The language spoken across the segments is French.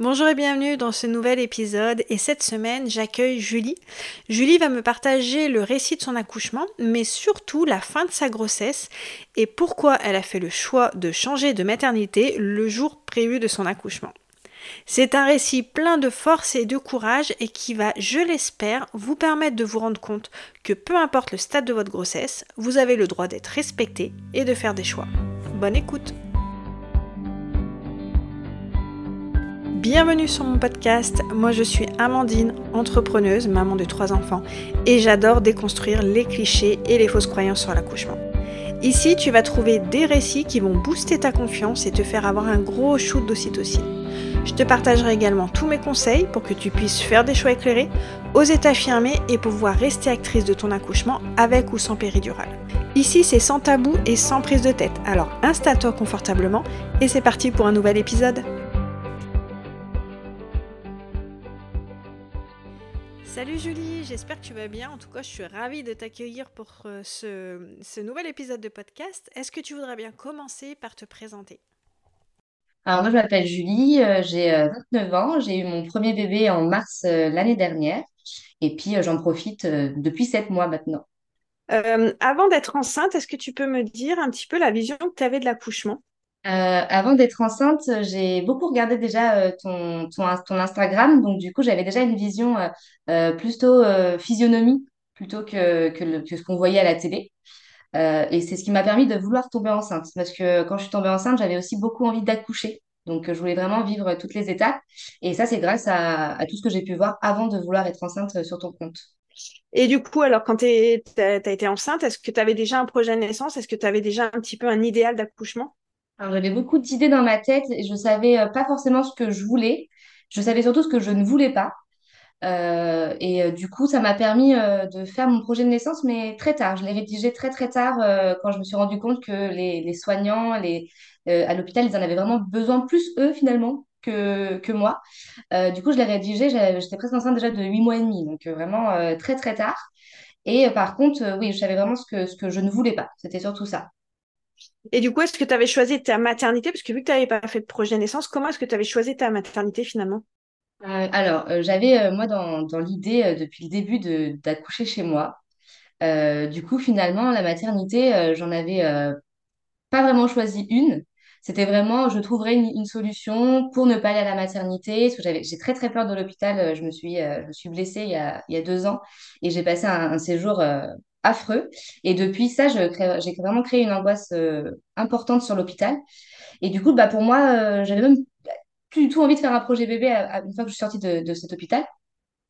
Bonjour et bienvenue dans ce nouvel épisode et cette semaine j'accueille Julie. Julie va me partager le récit de son accouchement mais surtout la fin de sa grossesse et pourquoi elle a fait le choix de changer de maternité le jour prévu de son accouchement. C'est un récit plein de force et de courage et qui va, je l'espère, vous permettre de vous rendre compte que peu importe le stade de votre grossesse, vous avez le droit d'être respecté et de faire des choix. Bonne écoute Bienvenue sur mon podcast. Moi je suis Amandine, entrepreneuse, maman de trois enfants et j'adore déconstruire les clichés et les fausses croyances sur l'accouchement. Ici, tu vas trouver des récits qui vont booster ta confiance et te faire avoir un gros shoot d'ocytocine. Je te partagerai également tous mes conseils pour que tu puisses faire des choix éclairés, oser t'affirmer et pouvoir rester actrice de ton accouchement avec ou sans péridurale. Ici, c'est sans tabou et sans prise de tête. Alors installe-toi confortablement et c'est parti pour un nouvel épisode. Salut Julie, j'espère que tu vas bien. En tout cas, je suis ravie de t'accueillir pour euh, ce, nouvel épisode de podcast. Est-ce que tu voudrais bien commencer par te présenter? Alors moi, je m'appelle Julie, euh, j'ai 29 ans, j'ai eu mon premier bébé en mars euh, l'année dernière et puis j'en profite depuis 7 mois maintenant. avant d'être enceinte, est-ce que tu peux me dire un petit peu la vision que tu avais de l'accouchement? Euh, avant d'être enceinte, j'ai beaucoup regardé déjà euh, ton, ton, ton Instagram. Donc, du coup, j'avais déjà une vision euh, plutôt physionomie plutôt que, que, que ce qu'on voyait à la télé. Et c'est ce qui m'a permis de vouloir tomber enceinte. Parce que quand je suis tombée enceinte, j'avais aussi beaucoup envie d'accoucher. Donc, je voulais vraiment vivre toutes les étapes. Et ça, c'est grâce à, à tout ce que j'ai pu voir avant de vouloir être enceinte sur ton compte. Et du coup, alors quand tu as, été enceinte, est-ce que tu avais déjà un projet de naissance? Est-ce que tu avais déjà un petit peu un idéal d'accouchement? J'avais beaucoup d'idées dans ma tête et je savais euh, pas forcément ce que je voulais. Je savais surtout ce que je ne voulais pas. Euh, et euh, du coup, ça m'a permis de faire mon projet de naissance, mais très tard. Je l'ai rédigé très très tard quand je me suis rendu compte que les, les soignants les, à l'hôpital, ils en avaient vraiment besoin, plus eux finalement que, que moi. Du coup, je l'ai rédigé, j'étais presque enceinte déjà de 8 mois et demi, donc vraiment très très tard. Et par contre, oui, je savais vraiment ce que, ce que je ne voulais pas. C'était surtout ça. Et du coup, est-ce que tu avais choisi ta maternité? Parce que vu que tu n'avais pas fait de projet de naissance, comment est-ce que tu avais choisi ta maternité finalement? Euh, alors, euh, j'avais, euh, moi, dans, dans l'idée, depuis le début, d'accoucher chez moi. Du coup, finalement, la maternité, j'en avais pas vraiment choisi une. C'était vraiment, je trouverais une, solution pour ne pas aller à la maternité. J'ai très très peur de l'hôpital. Je me suis, je me suis blessée il y a, il y a deux ans et j'ai passé un, séjour affreux. Et depuis ça, j'ai vraiment créé une angoisse euh, importante sur l'hôpital. Et du coup, bah, pour moi, euh, j'avais même plus du tout envie de faire un projet bébé une fois que je suis sortie de, de cet hôpital.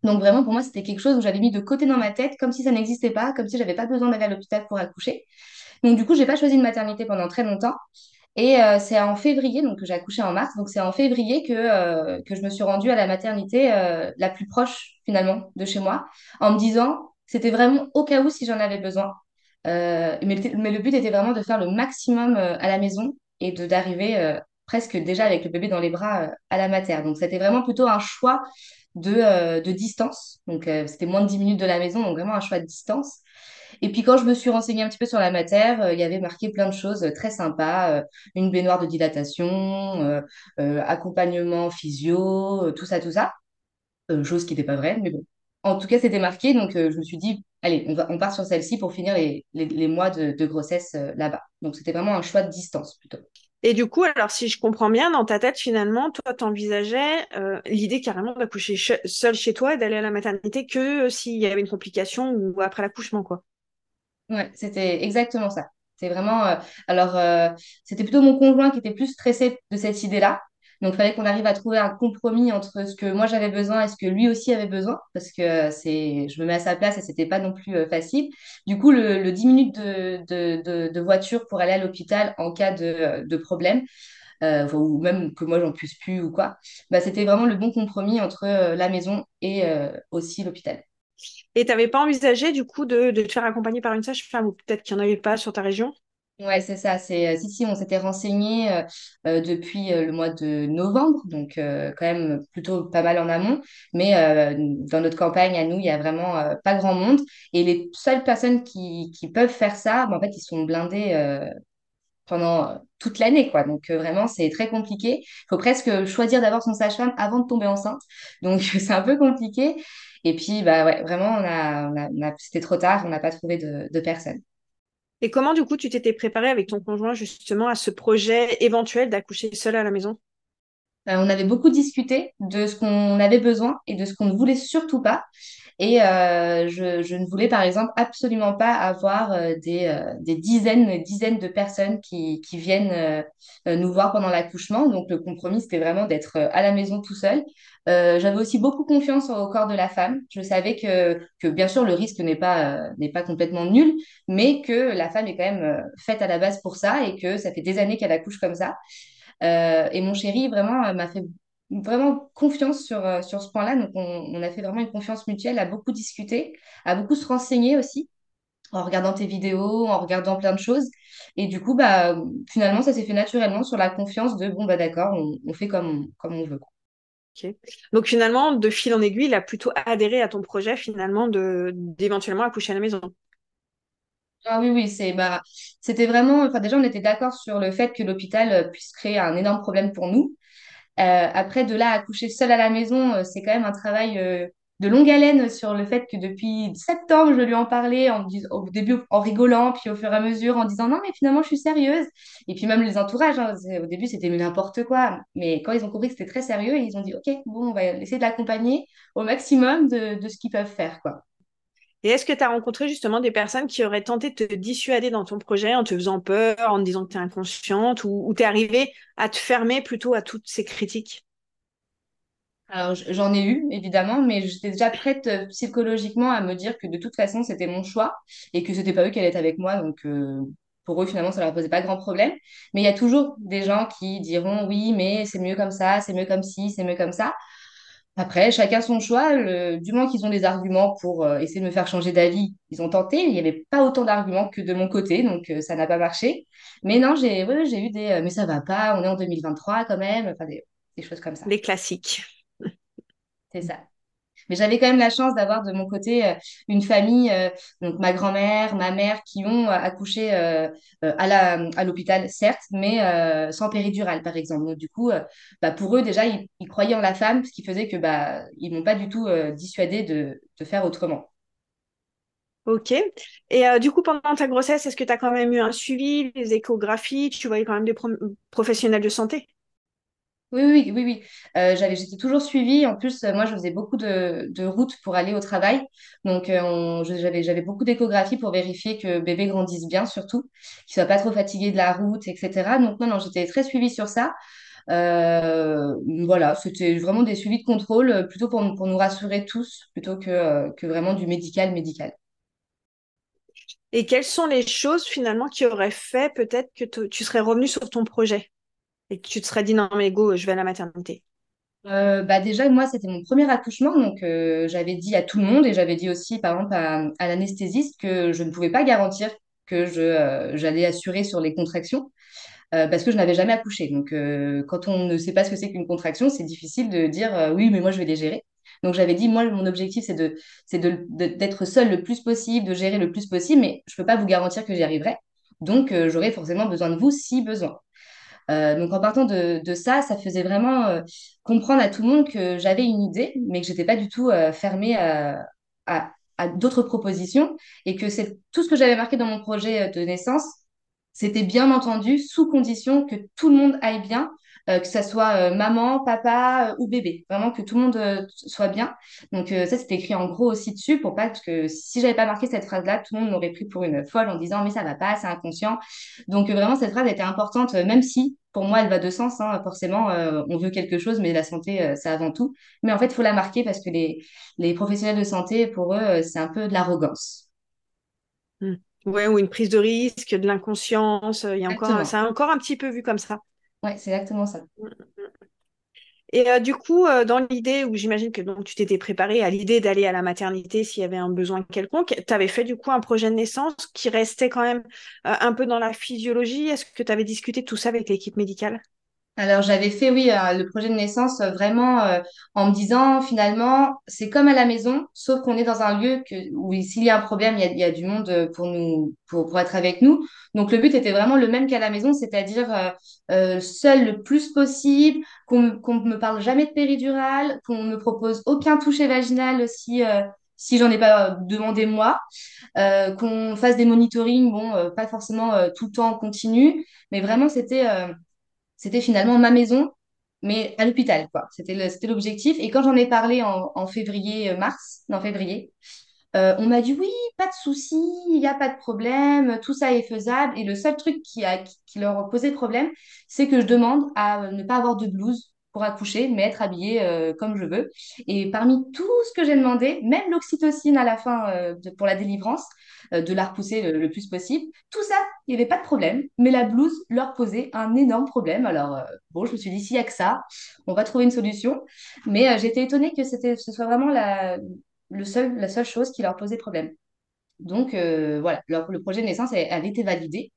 Donc vraiment, pour moi, c'était quelque chose où j'avais mis de côté dans ma tête, comme si ça n'existait pas, comme si j'avais pas besoin d'aller à l'hôpital pour accoucher. Donc du coup, j'ai pas choisi une maternité pendant très longtemps. Et euh, c'est en février, donc j'ai accouché en mars, donc c'est en février que, que je me suis rendue à la maternité la plus proche finalement de chez moi, en me disant, c'était vraiment au cas où si j'en avais besoin. Euh, mais, le mais le but était vraiment de faire le maximum euh, à la maison et de d'arriver euh, presque déjà avec le bébé dans les bras à la mater. Donc c'était vraiment plutôt un choix de, de distance. Donc c'était moins de 10 minutes de la maison, donc vraiment un choix de distance. Et puis quand je me suis renseignée un petit peu sur la matière, il y avait marqué plein de choses très sympas, une baignoire de dilatation, accompagnement physio, tout ça, tout ça. Chose qui n'était pas vraie, mais bon. En tout cas, c'était marqué, donc euh, je me suis dit, allez, on va, on part sur celle-ci pour finir les, les, les mois de, de grossesse euh, là-bas. Donc c'était vraiment un choix de distance plutôt. Et du coup, alors si je comprends bien, dans ta tête, finalement, toi, t'envisageais euh, l'idée carrément d'accoucher che- seule chez toi et d'aller à la maternité que euh, s'il y avait une complication ou après l'accouchement, quoi. Ouais, c'était exactement ça. C'est vraiment. alors, c'était plutôt mon conjoint qui était plus stressé de cette idée-là. Donc, il fallait qu'on arrive à trouver un compromis entre ce que moi j'avais besoin et ce que lui aussi avait besoin, parce que euh, c'est, je me mets à sa place et c'était pas non plus euh, facile. Du coup, le, le 10 minutes de, voiture pour aller à l'hôpital en cas de, problème, euh, enfin, ou même que moi j'en puisse plus ou quoi, bah, c'était vraiment le bon compromis entre la maison et aussi l'hôpital. Et t'avais pas envisagé, du coup, de, de te faire accompagner par une sage-femme ou peut-être qu'il n'y en avait pas sur ta région? Ouais, c'est ça. C'est, euh, si, si, on s'était renseigné euh, euh, depuis le mois de novembre, donc quand même plutôt pas mal en amont. Mais dans notre campagne, à nous, il y a vraiment pas grand monde. Et les seules personnes qui, qui peuvent faire ça, bah, en fait, ils sont blindés. pendant toute l'année, quoi. Donc vraiment, c'est très compliqué. Il faut presque choisir d'avoir son sage-femme avant de tomber enceinte. Donc c'est un peu compliqué. Et puis, bah ouais, vraiment, on a, on a, c'était trop tard, on n'a pas trouvé de, de personne. Et comment, du coup, tu t'étais préparée avec ton conjoint justement à ce projet éventuel d'accoucher seule à la maison? Euh, on avait beaucoup discuté de ce qu'on avait besoin et de ce qu'on ne voulait surtout pas. Et euh, je, ne voulais par exemple absolument pas avoir euh, des, des, dizaines dizaines de personnes qui, qui viennent nous voir pendant l'accouchement. Donc le compromis, c'était vraiment d'être à la maison tout seul. J'avais aussi beaucoup confiance au corps de la femme. Je savais que, bien sûr le risque n'est pas, n'est pas complètement nul, mais que la femme est quand même faite à la base pour ça et que ça fait des années qu'elle accouche comme ça. Euh, et mon chéri, vraiment, euh, m'a fait vraiment confiance sur, euh, sur ce point-là. Donc, on, a fait vraiment une confiance mutuelle, a beaucoup discuté, a beaucoup se renseigner aussi, en regardant tes vidéos, en regardant plein de choses. Et du coup, bah, finalement, ça s'est fait naturellement sur la confiance de, bon, bah d'accord, on, fait comme on, comme on veut. Donc finalement, de fil en aiguille, il a plutôt adhéré à ton projet finalement d'éventuellement accoucher à la maison. Ah oui, oui, c'est bah, c'était vraiment. Enfin, déjà, on était d'accord sur le fait que l'hôpital euh, puisse créer un énorme problème pour nous. Euh, après, de là à coucher seule à la maison, euh, c'est quand même un travail de longue haleine sur le fait que depuis septembre, je lui en parlais en, au début en rigolant, puis au fur et à mesure en disant non, mais finalement, je suis sérieuse. Et puis même les entourages, hein, au début, c'était n'importe quoi. Mais quand ils ont compris que c'était très sérieux, ils ont dit ok, bon, on va essayer de l'accompagner au maximum de, de ce qu'ils peuvent faire, quoi. Et est-ce que tu as rencontré justement des personnes qui auraient tenté de te dissuader dans ton projet en te faisant peur, en te disant que tu es inconsciente, ou, tu es arrivée à te fermer plutôt à toutes ces critiques? Alors, j'en ai eu, évidemment, mais j'étais déjà prête euh, psychologiquement à me dire que de toute façon, c'était mon choix et que c'était pas eux qui allaient être avec moi. Donc, euh, pour eux, finalement, ça leur posait pas grand problème. Mais il y a toujours des gens qui diront oui, mais c'est mieux comme ça, c'est mieux comme ci, c'est mieux comme ça. Après, chacun son choix. du moins qu'ils ont des arguments pour euh, essayer de me faire changer d'avis, ils ont tenté. Il n'y avait pas autant d'arguments que de mon côté, donc euh, ça n'a pas marché. Mais non, j'ai j'ai eu des euh, mais ça va pas, on est en 2023 quand même, enfin des, des choses comme ça. Les classiques. C'est ça. Mais j'avais quand même la chance d'avoir de mon côté euh, une famille, euh, donc ma grand-mère, ma mère, qui ont euh, accouché à l'hôpital, certes, mais sans péridurale, par exemple. Donc, du coup, bah, pour eux, déjà, ils, croyaient en la femme, ce qui faisait que bah, m'ont pas du tout dissuadé de, faire autrement. Ok. Et du coup, pendant ta grossesse, est-ce que tu as quand même eu un suivi, des échographies? Tu voyais quand même des professionnels de santé? Oui, oui, oui, oui. Euh, j'avais, j'étais toujours suivie. En plus, euh, moi, je faisais beaucoup de, de routes pour aller au travail. Donc, euh, j'avais, j'avais beaucoup d'échographies pour vérifier que bébé grandisse bien, surtout, qu'il soit pas trop fatigué de la route, etc. Donc, non, non, j'étais très suivie sur ça. voilà, c'était vraiment des suivis de contrôle, plutôt pour, pour nous rassurer tous, plutôt que, que vraiment du médical, médical. Et quelles sont les choses finalement qui auraient fait peut-être que tu serais revenu sur ton projet? Et que tu te serais dit non mais go, je vais à la maternité euh, bah déjà, moi, c'était mon premier accouchement, donc euh, j'avais dit à tout le monde et j'avais dit aussi, par exemple, à, l'anesthésiste que je ne pouvais pas garantir que euh, j'allais assurer sur les contractions parce que je n'avais jamais accouché. Donc, quand on ne sait pas ce que c'est qu'une contraction, c'est difficile de dire oui, mais moi, je vais les gérer. Donc, j'avais dit, moi, mon objectif, c'est c'est de, d'être seule le plus possible, de gérer le plus possible, mais je ne peux pas vous garantir que j'y arriverai. Donc, j'aurai forcément besoin de vous si besoin. Euh, donc en partant de, ça, ça faisait vraiment euh, comprendre à tout le monde que j'avais une idée, mais que j'étais pas du tout euh, fermée à, à d'autres propositions et que c'est tout ce que j'avais marqué dans mon projet de naissance, c'était bien entendu sous condition que tout le monde aille bien que ce soit euh, maman, papa euh, ou bébé. Vraiment que tout le monde soit bien. Donc ça, c'était écrit en gros aussi dessus pour pas que si j'avais pas marqué cette phrase-là, tout le monde m'aurait pris pour une folle en disant mais ça va pas, c'est inconscient. Donc vraiment, cette phrase était importante, même si pour moi, elle va de sens. Hein, forcément, on veut quelque chose, mais la santé, c'est avant tout. Mais en fait, il faut la marquer parce que les, les professionnels de santé, pour eux, c'est un peu de l'arrogance. Mmh. Ouais, ou une prise de risque, de l'inconscience. Il y a encore, c'est encore un petit peu vu comme ça. Ouais, c'est exactement ça. Et euh, du coup, euh, dans l'idée où j'imagine que donc, tu t'étais préparée à l'idée d'aller à la maternité s'il y avait un besoin quelconque, tu avais fait du coup un projet de naissance qui restait quand même euh, un peu dans la physiologie? Est-ce que tu avais discuté tout ça avec l'équipe médicale? Alors j'avais fait, oui, euh, le projet de naissance euh, vraiment euh, en me disant finalement, c'est comme à la maison, sauf qu'on est dans un lieu que, où s'il y a un problème, il y a, il y a du monde pour nous, pour, pour être avec nous. Donc le but était vraiment le même qu'à la maison, c'est-à-dire euh, euh, seul le plus possible, qu'on qu'on me parle jamais de péridurale, qu'on me propose aucun toucher vaginal si, euh, si j'en ai pas demandé moi, euh, qu'on fasse des monitorings, bon, euh, pas forcément euh, tout le temps en continu, mais vraiment c'était... c'était finalement ma maison, mais à l'hôpital, quoi. C'était l'objectif. Et quand j'en ai parlé en, en février, euh, mars, non, février, euh, on m'a dit oui, pas de souci, il n'y a pas de problème, tout ça est faisable. Et le seul truc qui, a, qui, leur posait problème, c'est que je demande à euh, ne pas avoir de blouse pour accoucher, mais être habillée comme je veux. Et parmi tout ce que j'ai demandé, même l'oxytocine à la fin pour la délivrance, de la repousser le, le plus possible, tout ça, il n'y avait pas de problème. Mais la blouse leur posait un énorme problème. Alors, euh, bon, je me suis dit, s'il n'y a que ça, on va trouver une solution. Mais euh, j'étais étonnée que ce soit vraiment la, la seule chose qui leur posait problème. Donc euh, voilà, le projet de naissance avait été validé,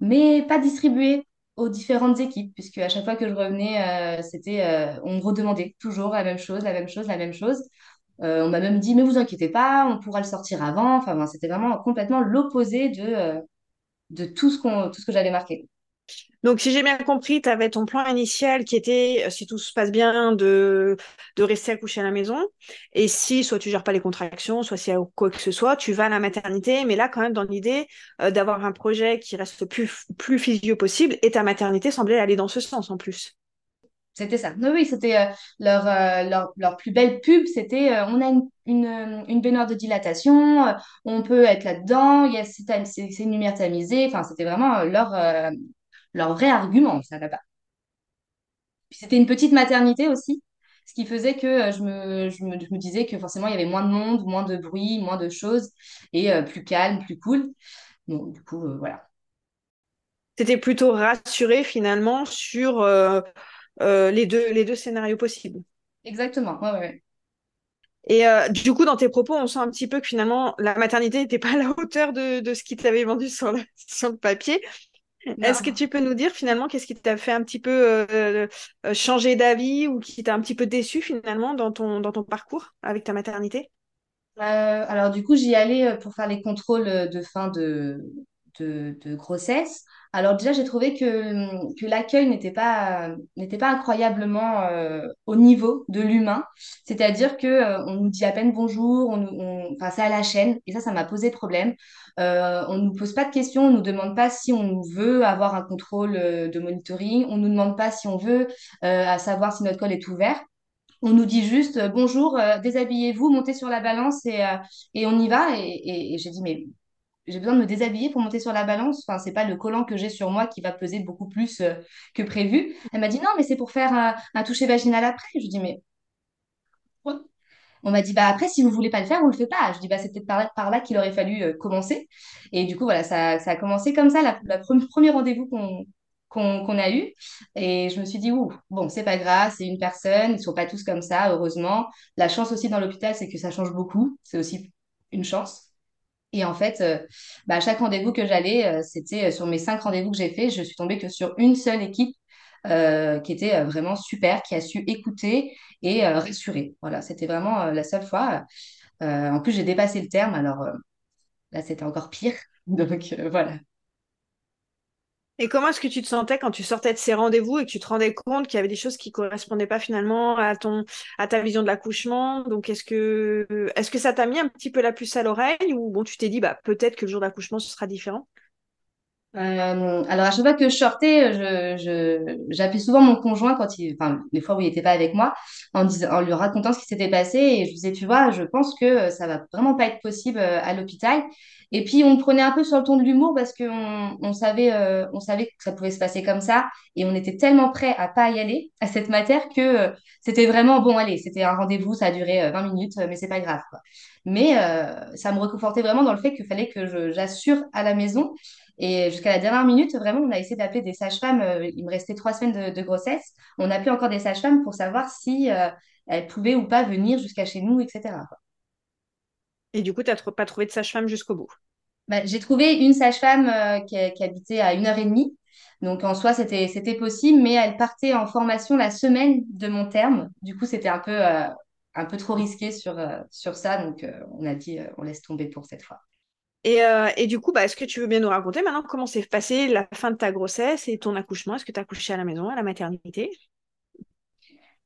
mais pas distribué aux différentes équipes, puisque à chaque fois que je revenais, euh, c'était, euh, on me redemandait toujours la même chose, la même chose, la même chose. Euh, on m'a même dit, mais vous inquiétez pas, on pourra le sortir avant. Enfin, c'était vraiment complètement l'opposé de, euh, de tout ce tout ce que j'avais marqué. Donc, si j'ai bien compris, tu avais ton plan initial qui était, euh, si tout se passe bien, de, de rester accouché à la maison. Et si soit tu gères pas les contractions, soit s'il y a quoi que ce soit, tu vas à la maternité. Mais là, quand même, dans l'idée d'avoir un projet qui reste le plus, plus physio possible. Et ta maternité semblait aller dans ce sens en plus. C'était ça. Oui, oui, c'était euh, leur, euh, leur, leur plus belle pub. C'était euh, on a une, une, une baignoire de dilatation, on peut être là-dedans, c'est, une lumière tamisée. Enfin, c'était vraiment leur, leur vrai argument, ça là-bas. C'était une petite maternité aussi, ce qui faisait que je me, je me, je me disais que forcément il y avait moins de monde, moins de bruit, moins de choses et plus calme, plus cool. Donc, du coup, voilà. C'était plutôt rassuré finalement sur euh, les deux, les deux scénarios possibles. Exactement. Ouais, ouais. Et euh, du coup, dans tes propos, on sent un petit peu que finalement, la maternité n'était pas à la hauteur de, de ce qui t'avait vendu sur le, sur le papier. Est-ce que tu peux nous dire finalement qu'est-ce qui t'a fait un petit peu euh, changer d'avis ou qui t'a un petit peu déçu finalement dans ton, dans ton parcours avec ta maternité? Euh, alors du coup, j'y allais pour faire les contrôles de fin de, de, grossesse. Alors déjà, j'ai trouvé que, l'accueil n'était pas, n'était pas incroyablement euh, au niveau de l'humain. C'est-à-dire que euh, on nous dit à peine bonjour, on, c'est à la chaîne, et ça, ça m'a posé problème. Euh, on ne nous pose pas de questions, on ne nous demande pas si on veut avoir un contrôle euh, de monitoring, on ne nous demande pas si on veut à savoir si notre col est ouvert. On nous dit juste bonjour, déshabillez-vous, montez sur la balance et, on y va. Et- et j'ai dit, mais j'ai besoin de me déshabiller pour monter sur la balance. Enfin, c'est pas le collant que j'ai sur moi qui va peser beaucoup plus euh, que prévu. Elle m'a dit, non, mais c'est pour faire un, un toucher vaginal après. Je dis, mais On m'a dit, bah après, si vous voulez pas le faire, on le fait pas. Je dis, bah c'est peut-être par là, par là qu'il aurait fallu euh, commencer. Et du coup, voilà, ça, ça a commencé comme ça, la, la pre- premier rendez-vous qu'on qu'on qu'on a eu. Et je me suis dit, ouh, bon, c'est pas grave, c'est une personne, ils sont pas tous comme ça, heureusement. La chance aussi dans l'hôpital, c'est que ça change beaucoup. C'est aussi une chance. Et en fait, euh, bah, à chaque rendez-vous que j'allais, euh, c'était euh, sur mes cinq rendez-vous que j'ai fait, je suis tombée que sur une seule équipe qui était vraiment super, qui a su écouter et rassurer. Voilà, c'était vraiment la seule fois. En plus, j'ai dépassé le terme, alors là, c'était encore pire. Donc voilà. Et comment est-ce que tu te sentais quand tu sortais de ces rendez-vous et que tu te rendais compte qu'il y avait des choses qui correspondaient pas finalement à ton, à ta vision de l'accouchement? Donc, est-ce que, est-ce que ça t'a mis un petit peu la puce à l'oreille ou bon, tu t'es dit, bah, peut-être que le jour d'accouchement, ce sera différent? Euh, alors, à chaque fois que je sortais, je, j'appelais souvent mon conjoint quand enfin, les fois où il n'était pas avec moi, en lui racontant ce qui s'était passé. Et je disais, tu vois, je pense que ça va vraiment pas être possible euh, à l'hôpital. Et puis, on prenait un peu sur le ton de l'humour parce qu'on euh, savait que ça pouvait se passer comme ça. Et on était tellement prêts à pas y aller, à cette matière, que c'était vraiment, bon, allez, c'était un rendez-vous, ça a duré euh, 20 minutes, mais c'est pas grave. Mais ça me réconfortait vraiment dans le fait qu'il fallait que j'assure à la maison. Et jusqu'à la dernière minute, vraiment, on a essayé d'appeler des sages-femmes. euh, il me restait trois semaines de, de grossesse. On appelait encore des sages-femmes pour savoir si euh, elles pouvaient ou pas venir jusqu'à chez nous, etc. Et du coup, tu n'as pas trouvé de sage-femme jusqu'au bout? Bah, j'ai trouvé une sage-femme euh, qui, qui habitait à une heure et demie. Donc en soi, c'était possible, mais elle partait en formation la semaine de mon terme. Du coup, c'était un peu euh, un peu trop risqué sur sur ça, donc on a dit on laisse tomber pour cette fois. Et, et du coup, bah, est-ce que tu veux bien nous raconter maintenant comment s'est passé la fin de ta grossesse et ton accouchement? Est-ce que tu as accouché à la maison, à la maternité?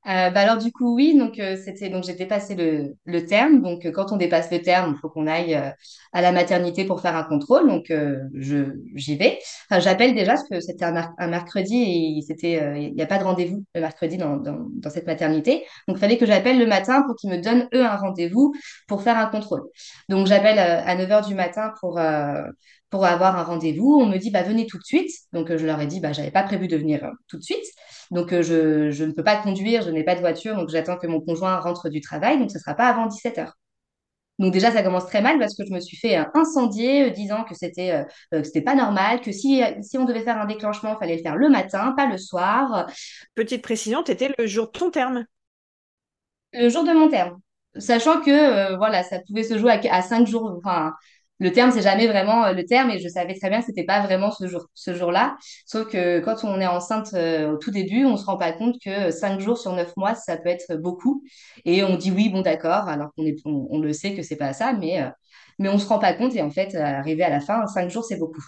Euh, bah alors du coup oui donc euh, c'était donc j'ai dépassé le, le terme. Donc euh, quand on dépasse le terme il faut qu'on aille à la maternité pour faire un contrôle. Donc je j'y vais. Enfin, j'appelle déjà parce que c'était un, un mercredi et c'était il n'y a pas de rendez-vous le mercredi dans, dans, dans cette maternité. Donc il fallait que j'appelle le matin pour qu'ils me donnent eux un rendez-vous pour faire un contrôle. Donc j'appelle à 9 heures du matin pour pour avoir un rendez-vous on me dit bah venez tout de suite donc je leur ai dit bah j'avais pas prévu de venir tout de suite donc, euh, je, je ne peux pas conduire, je n'ai pas de voiture, donc j'attends que mon conjoint rentre du travail, donc ce ne sera pas avant 17 heures. Donc déjà, ça commence très mal parce que je me suis fait euh, incendier euh, disant que c'était euh, euh, c'était pas normal, que si, si on devait faire un déclenchement, il fallait le faire le matin, pas le soir, Petite précision, tu étais le jour de ton terme. le jour de mon terme. Sachant que euh, voilà, ça pouvait se jouer à, à cinq jours. Enfin, le terme, c'est jamais vraiment euh, le terme, et je savais très bien que c'était pas vraiment ce jour, ce jour-là. Sauf que quand on est enceinte euh, au tout début, on se rend pas compte que cinq jours sur neuf mois, ça peut être beaucoup. Et on dit oui, bon, d'accord, alors qu'on est, on, le sait que c'est pas ça, mais, euh, mais on se rend pas compte. Et en fait, arrivé à la fin, cinq jours, c'est beaucoup.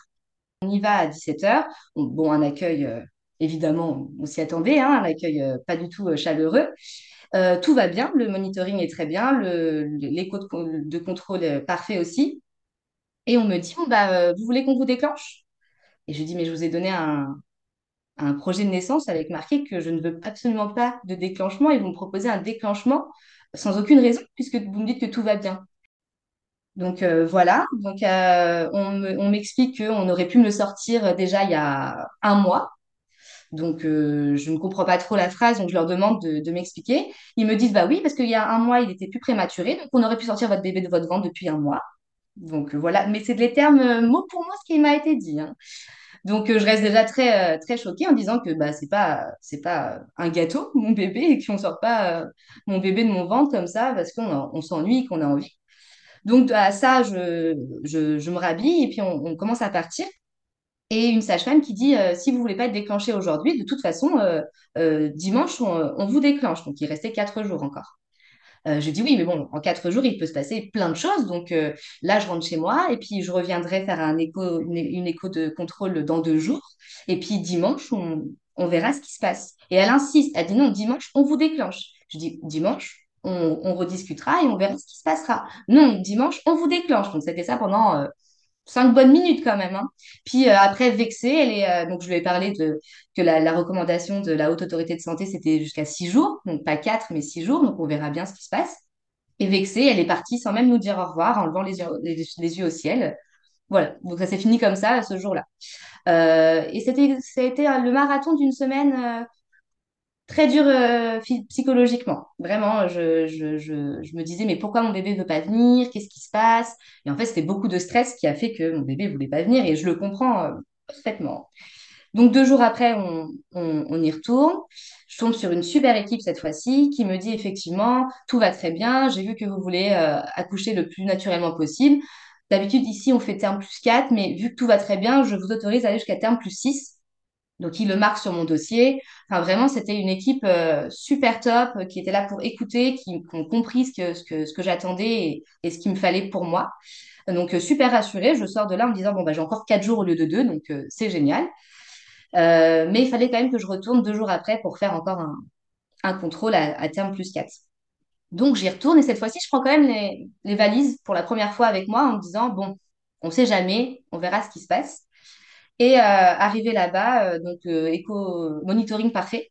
On y va à 17 heures. Bon, un accueil, euh, évidemment, on s'y attendait, hein, un accueil euh, pas du tout euh, chaleureux. Euh, tout va bien, le monitoring est très bien, le, l'écho de, con- de contrôle parfait aussi. Et on me dit, bon, bah, euh, vous voulez qu'on vous déclenche? Et je dis, mais je vous ai donné un, projet de naissance avec marqué que je ne veux absolument pas de déclenchement et vous me proposez un déclenchement sans aucune raison puisque vous me dites que tout va bien. Donc euh, voilà, euh, on me- on m'explique qu'on aurait pu me le sortir déjà il y a un mois. Donc, je ne comprends pas trop la phrase, donc je leur demande de, de m'expliquer. Ils me disent, bah oui, parce qu'il y a un mois, il était plus prématuré, donc on aurait pu sortir votre bébé de votre ventre depuis un mois. Donc euh, voilà, mais c'est les termes euh, mot pour mot ce qui m'a été dit. hein. Donc euh, je reste déjà très, très choquée en disant que bah, c'est pas, c'est pas un gâteau, mon bébé, et qu'on sort pas mon bébé de mon ventre comme ça parce qu'on on s'ennuie, qu'on a envie. Donc à ça, je, je, me rhabille et puis on, commence à partir. Et une sage-femme qui dit, si vous voulez pas être déclenché aujourd'hui, de toute façon, dimanche, on, on vous déclenche. Donc, il restait quatre jours encore. Euh, je dis oui, mais bon, en quatre jours, il peut se passer plein de choses. Donc euh, là, je rentre chez moi et puis je reviendrai faire un écho, une, écho de contrôle dans deux jours. Et puis dimanche, on, verra ce qui se passe. Et elle insiste, elle dit non, dimanche, on vous déclenche. Je dis dimanche, on, on rediscutera et on verra ce qui se passera. Non, dimanche, on vous déclenche. Donc c'était ça pendant euh, cinq bonnes minutes quand même. hein. Puis euh, après, vexée, elle est, euh, donc je lui ai parlé de que la, recommandation de la Haute Autorité de Santé, c'était jusqu'à six jours, donc pas quatre, mais six jours, donc on verra bien ce qui se passe. Et vexée, elle est partie sans même nous dire au revoir, en levant les yeux, les, yeux au ciel. Voilà, donc ça s'est fini comme ça ce jour-là. Euh, et c'était, ça a été le marathon d'une semaine très dur euh, psychologiquement. Vraiment, je, je, je, je me disais, mais pourquoi mon bébé ne veut pas venir? Qu'est-ce qui se passe? Et en fait, c'était beaucoup de stress qui a fait que mon bébé ne voulait pas venir et je le comprends euh, parfaitement. Donc, deux jours après, on, on, on y retourne. Je tombe sur une super équipe cette fois-ci qui me dit effectivement, tout va très bien. J'ai vu que vous voulez euh, accoucher le plus naturellement possible. D'habitude, ici, on fait terme plus 4, mais vu que tout va très bien, je vous autorise à aller jusqu'à terme plus 6. Donc, il le marque sur mon dossier. Enfin, vraiment, c'était une équipe euh, super top euh, qui était là pour écouter, qui, ont compris ce que, ce que, ce que j'attendais et, ce qu'il me fallait pour moi. Donc, euh, super rassurée. Je sors de là en me disant, bon, bah, j'ai encore quatre jours au lieu de deux, donc c'est génial. Mais il fallait quand même que je retourne deux jours après pour faire encore un, un contrôle à, terme plus 4. Donc, j'y retourne et cette fois-ci, je prends quand même les, les valises pour la première fois avec moi en me disant, bon, on sait jamais, on verra ce qui se passe. Et euh, arrivé là-bas, euh, donc euh, éco monitoring parfait.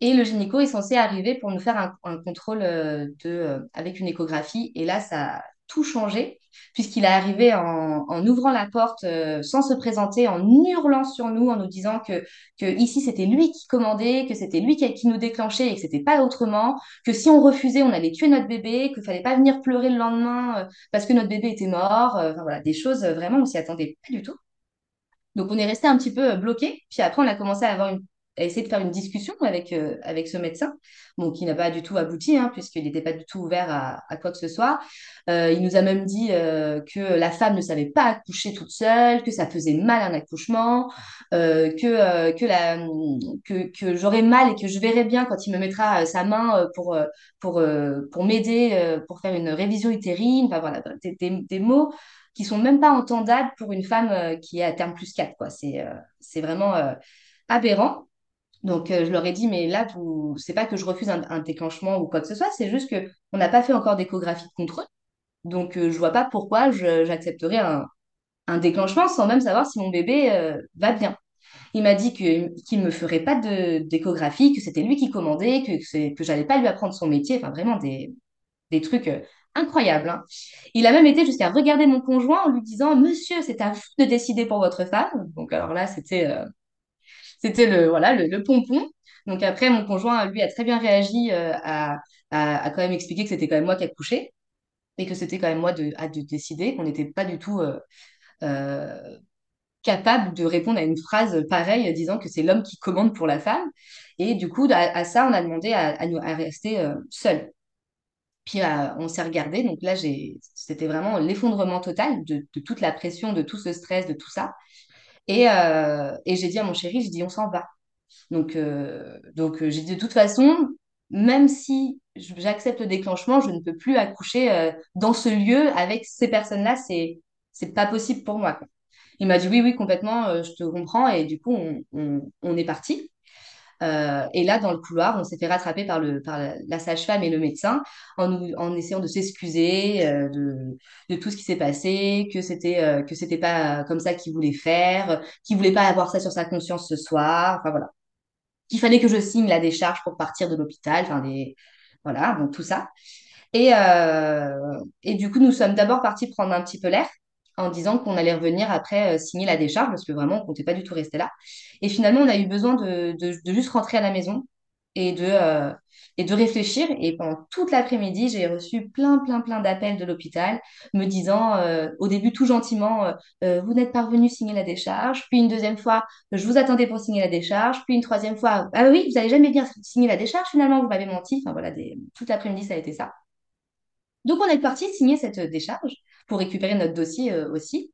Et le gynéco est censé arriver pour nous faire un, contrôle avec une échographie. Et là, ça a tout changé, puisqu'il est arrivé en, ouvrant la porte sans se présenter, en hurlant sur nous, en nous disant que, que ici, c'était lui qui commandait, que c'était lui qui, qui nous déclenchait et que c'était pas autrement, que si on refusait, on allait tuer notre bébé, qu'il fallait pas venir pleurer le lendemain parce que notre bébé était mort. Enfin, voilà, des choses vraiment, on s'y attendait pas du tout. Donc, on est resté un petit peu bloqué. Puis après, on a commencé à essayé de faire une discussion avec, euh, avec ce médecin, bon, qui n'a pas du tout abouti, hein, puisqu'il n'était pas du tout ouvert à, quoi que ce soit. Euh, il nous a même dit euh, que la femme ne savait pas accoucher toute seule, que ça faisait mal un accouchement, euh, que, euh, j'aurais mal et que je verrais bien quand il me mettra euh, sa main euh, pour, euh, euh, m'aider, euh, pour faire une révision utérine. Enfin voilà, des mots qui sont même pas entendables pour une femme euh, qui est à terme plus 4, quoi. C'est euh, c'est vraiment euh, aberrant. Donc, je leur ai dit, mais là, vous, c'est pas que je refuse un, déclenchement ou quoi que ce soit, c'est juste que on n'a pas fait encore d'échographie de contrôle. Donc, je vois pas pourquoi j'accepterais un, un déclenchement sans même savoir si mon bébé va bien. Il m'a dit que, qu'il ne me ferait pas d'échographie, que c'était lui qui commandait, que, que, que j'allais pas lui apprendre son métier. Enfin, vraiment des, des trucs incroyables. hein. Il a même été jusqu'à regarder mon conjoint en lui disant, Monsieur, c'est à vous de décider pour votre femme. Donc, alors là, c'était euh, le, voilà, le, pompon. Donc après, mon conjoint, lui, a très bien réagi euh, à, à, quand même expliquer que c'était quand même moi qui accouchais et que c'était quand même moi de, à de décider, qu'on n'était pas du tout euh, capable de répondre à une phrase pareille disant que c'est l'homme qui commande pour la femme. Et du coup, à, ça, on a demandé à, nous, à rester seuls. Puis euh, on s'est regardé, donc là, j'ai, c'était vraiment l'effondrement total de, toute la pression, de tout ce stress, de tout ça. Et, euh, j'ai dit à mon chéri, je dis, on s'en va. Donc, euh, euh, j'ai dit de toute façon, même si j'accepte le déclenchement, je ne peux plus accoucher dans ce lieu avec ces personnes-là, c'est c'est pas possible pour moi. Il m'a dit oui, oui, complètement, je te comprends. Et du coup, on est parti. Euh, et là, dans le couloir, on s'est fait rattraper par, le, par la, sage-femme et le médecin en, en essayant de s'excuser euh, de, de tout ce qui s'est passé, que c'était euh, que c'était pas comme ça qu'il voulait faire, qu'il voulait pas avoir ça sur sa conscience ce soir. Enfin voilà qu'il fallait que je signe la décharge pour partir de l'hôpital, enfin des voilà, donc tout ça. Et, euh, et du coup, nous sommes d'abord partis prendre un petit peu l'air en disant qu'on allait revenir après euh, signer la décharge parce que vraiment, on comptait pas du tout rester là. Et finalement, on a eu besoin de, juste rentrer à la maison et de, euh, et de réfléchir. Et pendant toute l'après-midi, j'ai reçu plein, plein, plein d'appels de l'hôpital me disant, euh, au début tout gentiment, vous n'êtes pas revenu signer la décharge. Puis une deuxième fois, je vous attendais pour signer la décharge. Puis une troisième fois, ah oui, vous n'avez jamais bien signé la décharge, finalement, vous m'avez menti. Enfin voilà, des... toute l'après-midi, ça a été ça. Donc on est parti signer cette décharge pour récupérer notre dossier euh, aussi.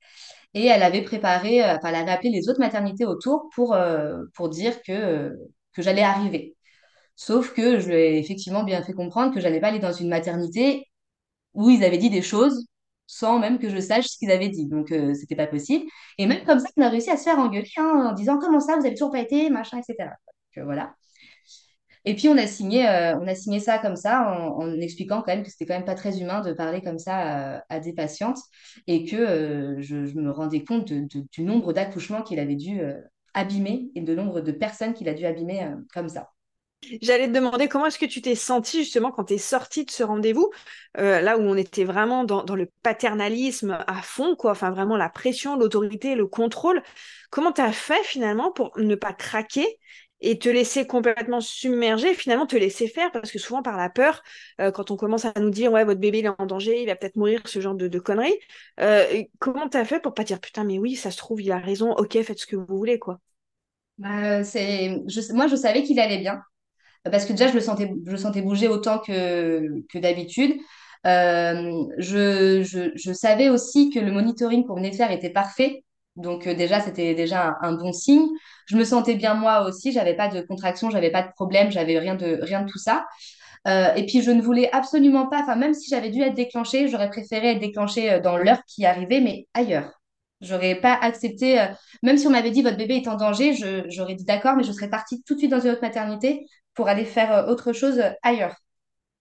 Et elle avait préparé, euh, enfin, elle avait appelé les autres maternités autour pour, euh, pour dire que, que j'allais arriver. Sauf que je lui ai effectivement bien fait comprendre que j'allais pas aller dans une maternité où ils avaient dit des choses sans même que je sache ce qu'ils avaient dit. Donc, euh, c'était pas possible. Et même comme ça, on a réussi à se faire engueuler hein, en disant comment ça, vous avez toujours pas été, machin, etc. Donc, voilà. Et puis, on a signé, euh, on a signé ça comme ça en, expliquant quand même que c'était quand même pas très humain de parler comme ça à, à des patientes et que euh, je, me rendais compte du nombre d'accouchements qu'il avait dû euh, abîmer et de nombre de personnes qu'il a dû abîmer euh, comme ça. J'allais te demander comment est-ce que tu t'es sentie justement quand tu es sortie de ce rendez-vous, euh, là où on était vraiment dans, dans le paternalisme à fond, quoi, enfin vraiment la pression, l'autorité, le contrôle. Comment tu as fait finalement pour ne pas craquer et te laisser complètement submerger, finalement te laisser faire, parce que souvent par la peur, euh, quand on commence à nous dire ouais votre bébé il est en danger, il va peut-être mourir, ce genre de, conneries, euh, comment tu as fait pour pas dire putain mais oui ça se trouve il a raison, ok faites ce que vous voulez quoi. Bah, c'est, je, moi, je savais qu'il allait bien. parce que déjà, je le sentais, je le sentais bouger autant que, que d'habitude. Euh, je, je, je savais aussi que le monitoring qu'on venait de faire était parfait. Donc euh, déjà, c'était déjà un, bon signe. Je me sentais bien moi aussi. J'avais pas de contraction, j'avais pas de problème, j'avais rien de, rien de tout ça. Euh, et puis, je ne voulais absolument pas, enfin, même si j'avais dû être déclenchée, j'aurais préféré être déclenchée euh, dans l'heure qui arrivait, mais ailleurs. J'aurais pas accepté, même si on m'avait dit votre bébé est en danger, j'aurais dit d'accord, mais je serais partie tout de suite dans une autre maternité pour aller faire autre chose ailleurs.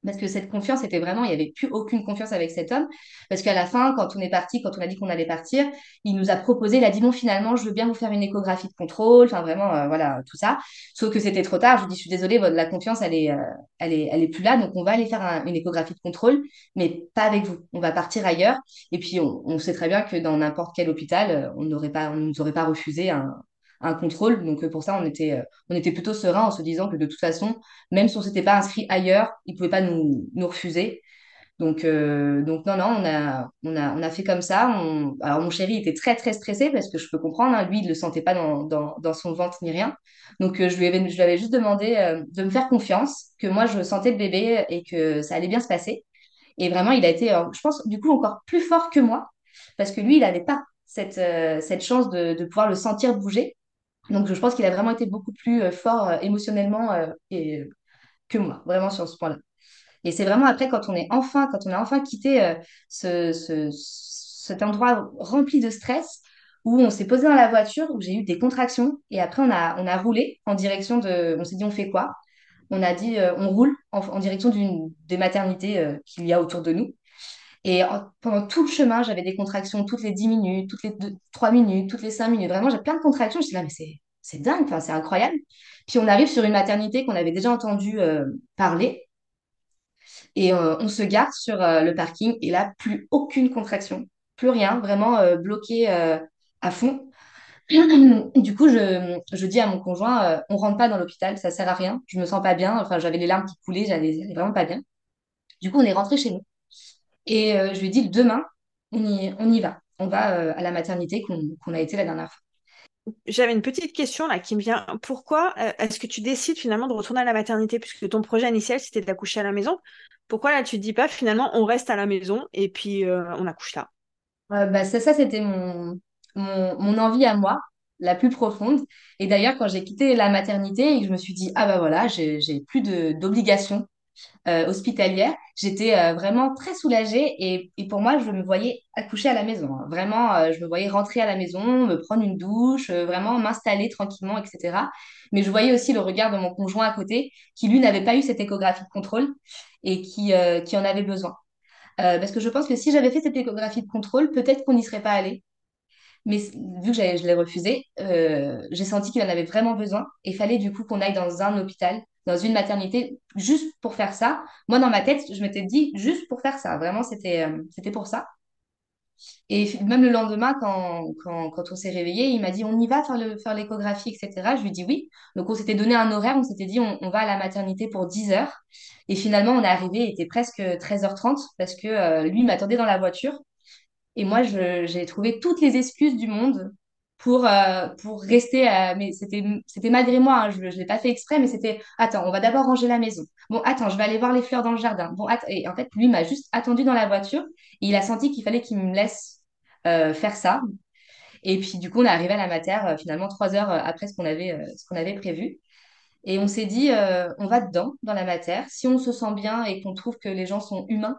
Parce que cette confiance était vraiment, il n'y avait plus aucune confiance avec cet homme. Parce qu'à la fin, quand on est parti, quand on a dit qu'on allait partir, il nous a proposé, il a dit, bon, finalement, je veux bien vous faire une échographie de contrôle, enfin vraiment, euh, voilà, tout ça. Sauf que c'était trop tard. Je lui dis, je suis désolée, la confiance, elle est, euh, elle est, elle est plus là, donc on va aller faire un- une échographie de contrôle, mais pas avec vous. On va partir ailleurs. Et puis, on, on sait très bien que dans n'importe quel hôpital, euh, on n'aurait pas, on nous aurait pas refusé un, un contrôle. Donc, euh, pour ça, on était, euh, on était plutôt serein en se disant que de toute façon, même si on s'était pas inscrit ailleurs, ils pouvaient pas nous, nous refuser. Donc, euh, donc non, non, on a, on a, on a fait comme ça. Alors, mon chéri était très, très stressé parce que je peux comprendre. hein, lui, il ne le sentait pas dans, dans, dans son ventre ni rien. Donc, je lui avais, je lui avais juste demandé de me faire confiance, que moi, je sentais le bébé et que ça allait bien se passer. Et vraiment, il a été, je pense, du coup, encore plus fort que moi parce que lui, il n'avait pas cette, cette chance de, de pouvoir le sentir bouger. Donc, je pense qu'il a vraiment été beaucoup plus euh, fort euh, émotionnellement euh, que moi, vraiment sur ce point-là. Et c'est vraiment après, quand on est enfin, quand on a enfin quitté ce, ce- cet endroit rempli de stress, où on s'est posé dans la voiture, où j'ai eu des contractions, et après on a, on a roulé en direction de, on s'est dit on fait quoi? On a dit on roule en, direction d'une des maternités qu'il y a autour de nous. Et en- pendant tout le chemin, j'avais des contractions toutes les 10 minutes, toutes les deux- 3 minutes, toutes les 5 minutes. Vraiment, j'ai plein de contractions. Je suis là, mais c'est dingue, enfin, c'est incroyable. Puis on arrive sur une maternité qu'on avait déjà entendu euh, parler. Et euh, on se gare sur euh, le parking et là, plus aucune contraction, plus rien, vraiment bloqué à fond. Du coup, je, je dis à mon conjoint, euh, on rentre pas dans l'hôpital, ça sert à rien, je me sens pas bien, enfin j'avais les larmes qui coulaient, j'allais vraiment pas bien. Du coup, on est rentré chez nous et euh, je lui ai dit, demain, on y, on y va, on va euh, à la maternité qu'on a été la dernière fois. J'avais une petite question là qui me vient. Pourquoi euh, est-ce que tu décides finalement de retourner à la maternité? Puisque ton projet initial c'était d'accoucher à la maison? Pourquoi là tu te dis pas finalement on reste à la maison et puis on accouche là? Bah, ça, ça c'était mon, mon, mon envie à moi, la plus profonde. Et d'ailleurs, quand j'ai quitté la maternité et que je me suis dit, ah bah voilà, j'ai plus de d'obligations euh, hospitalière, j'étais euh, vraiment très soulagée et, et pour moi, je me voyais accoucher à la maison. hein. Vraiment, euh, je me voyais rentrer à la maison, me prendre une douche, vraiment m'installer tranquillement, etc. Mais je voyais aussi le regard de mon conjoint à côté, qui lui n'avait pas eu cette échographie de contrôle et qui, qui en avait besoin. Parce que je pense que si j'avais fait cette échographie de contrôle, peut-être qu'on n'y serait pas allé. Mais vu que je l'ai refusé, j'ai senti qu'il en avait vraiment besoin. Et fallait du coup qu'on aille dans un hôpital, dans une maternité, juste pour faire ça. Moi, dans ma tête, je m'étais dit juste pour faire ça. Vraiment, c'était euh, pour ça. Et même le lendemain, quand, quand, quand on s'est réveillé, il m'a dit, on y va faire faire l'échographie, etc. Je lui ai dit oui. Donc, on s'était donné un horaire, on s'était dit, on, on va à la maternité pour 10 heures. Et finalement, on est arrivé, il était presque 13h30 parce que euh, lui m'attendait dans la voiture. Et moi, j'ai trouvé toutes les excuses du monde pour, euh, pour rester. à- mais c'était, malgré moi, hein, je ne l'ai pas fait exprès, mais c'était, attends, on va d'abord ranger la maison. Bon, attends, je vais aller voir les fleurs dans le jardin. Bon, et en fait, lui m'a juste attendu dans la voiture. Il a senti qu'il fallait qu'il me laisse euh, faire ça. Et puis, du coup, on est arrivé à la mater, euh, finalement, trois heures euh, après ce qu'on avait, euh, ce qu'on avait prévu. Et on s'est dit, euh, on va dedans, dans la matière. Si on se sent bien et qu'on trouve que les gens sont humains,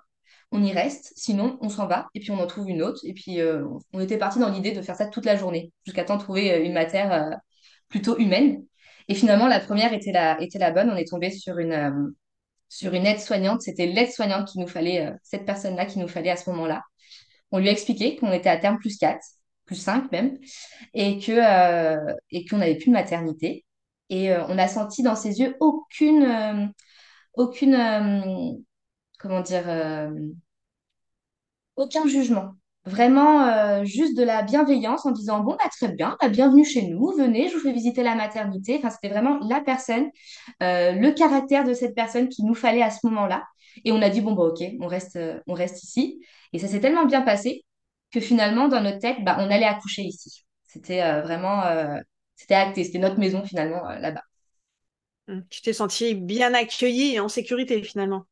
on y reste. Sinon, on s'en va et puis on en trouve une autre. Et puis, euh, on était parti dans l'idée de faire ça toute la journée, jusqu'à temps de trouver euh, une matière euh, plutôt humaine. Et finalement, la première était la, était la bonne. On est tombé sur une, aide-soignante. C'était l'aide-soignante qu'il nous fallait, cette personne-là qu'il nous fallait à ce moment-là. On lui a expliqué qu'on était à terme plus 4 plus 5 même, et qu'on n'avait plus de maternité. Et on a senti dans ses yeux aucune, aucune, comment dire, euh, aucun jugement. Vraiment euh, juste de la bienveillance en disant, bon, bah, très bien, bah, bienvenue chez nous, venez, je vous fais visiter la maternité. C'était vraiment la personne, euh, le caractère de cette personne qu'il nous fallait à ce moment-là. Et on a dit, bon, bah, ok, on reste, on reste ici. Et ça s'est tellement bien passé que finalement, dans notre tête, bah, on allait accoucher ici. C'était vraiment, c'était acté, c'était notre maison finalement là-bas. Hum, Tu t'es senti bien accueilli et en sécurité finalement.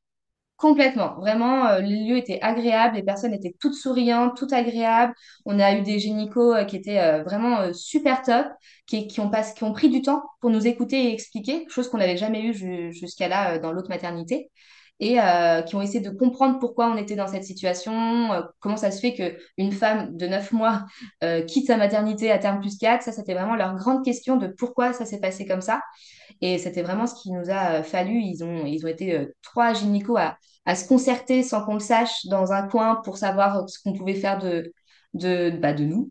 Complètement. Vraiment, euh, les lieux étaient agréables, les personnes étaient toutes souriantes, toutes agréables. On a eu des gynécos euh, qui étaient euh, vraiment euh, super top, qui, qui ont pas, qui ont pris du temps pour nous écouter et expliquer, chose qu'on n'avait jamais eue ju- jusqu'à là dans l'autre maternité, et euh, qui ont essayé de comprendre pourquoi on était dans cette situation, euh, comment ça se fait qu'une femme de 9 mois euh, quitte sa maternité à terme plus 4. Ça, c'était vraiment leur grande question de pourquoi ça s'est passé comme ça. Et c'était vraiment ce qu'il nous a fallu. Ils ont, ils ont été trois gynécos à, se concerter sans qu'on le sache dans un coin pour savoir ce qu'on pouvait faire de, de, bah, de nous.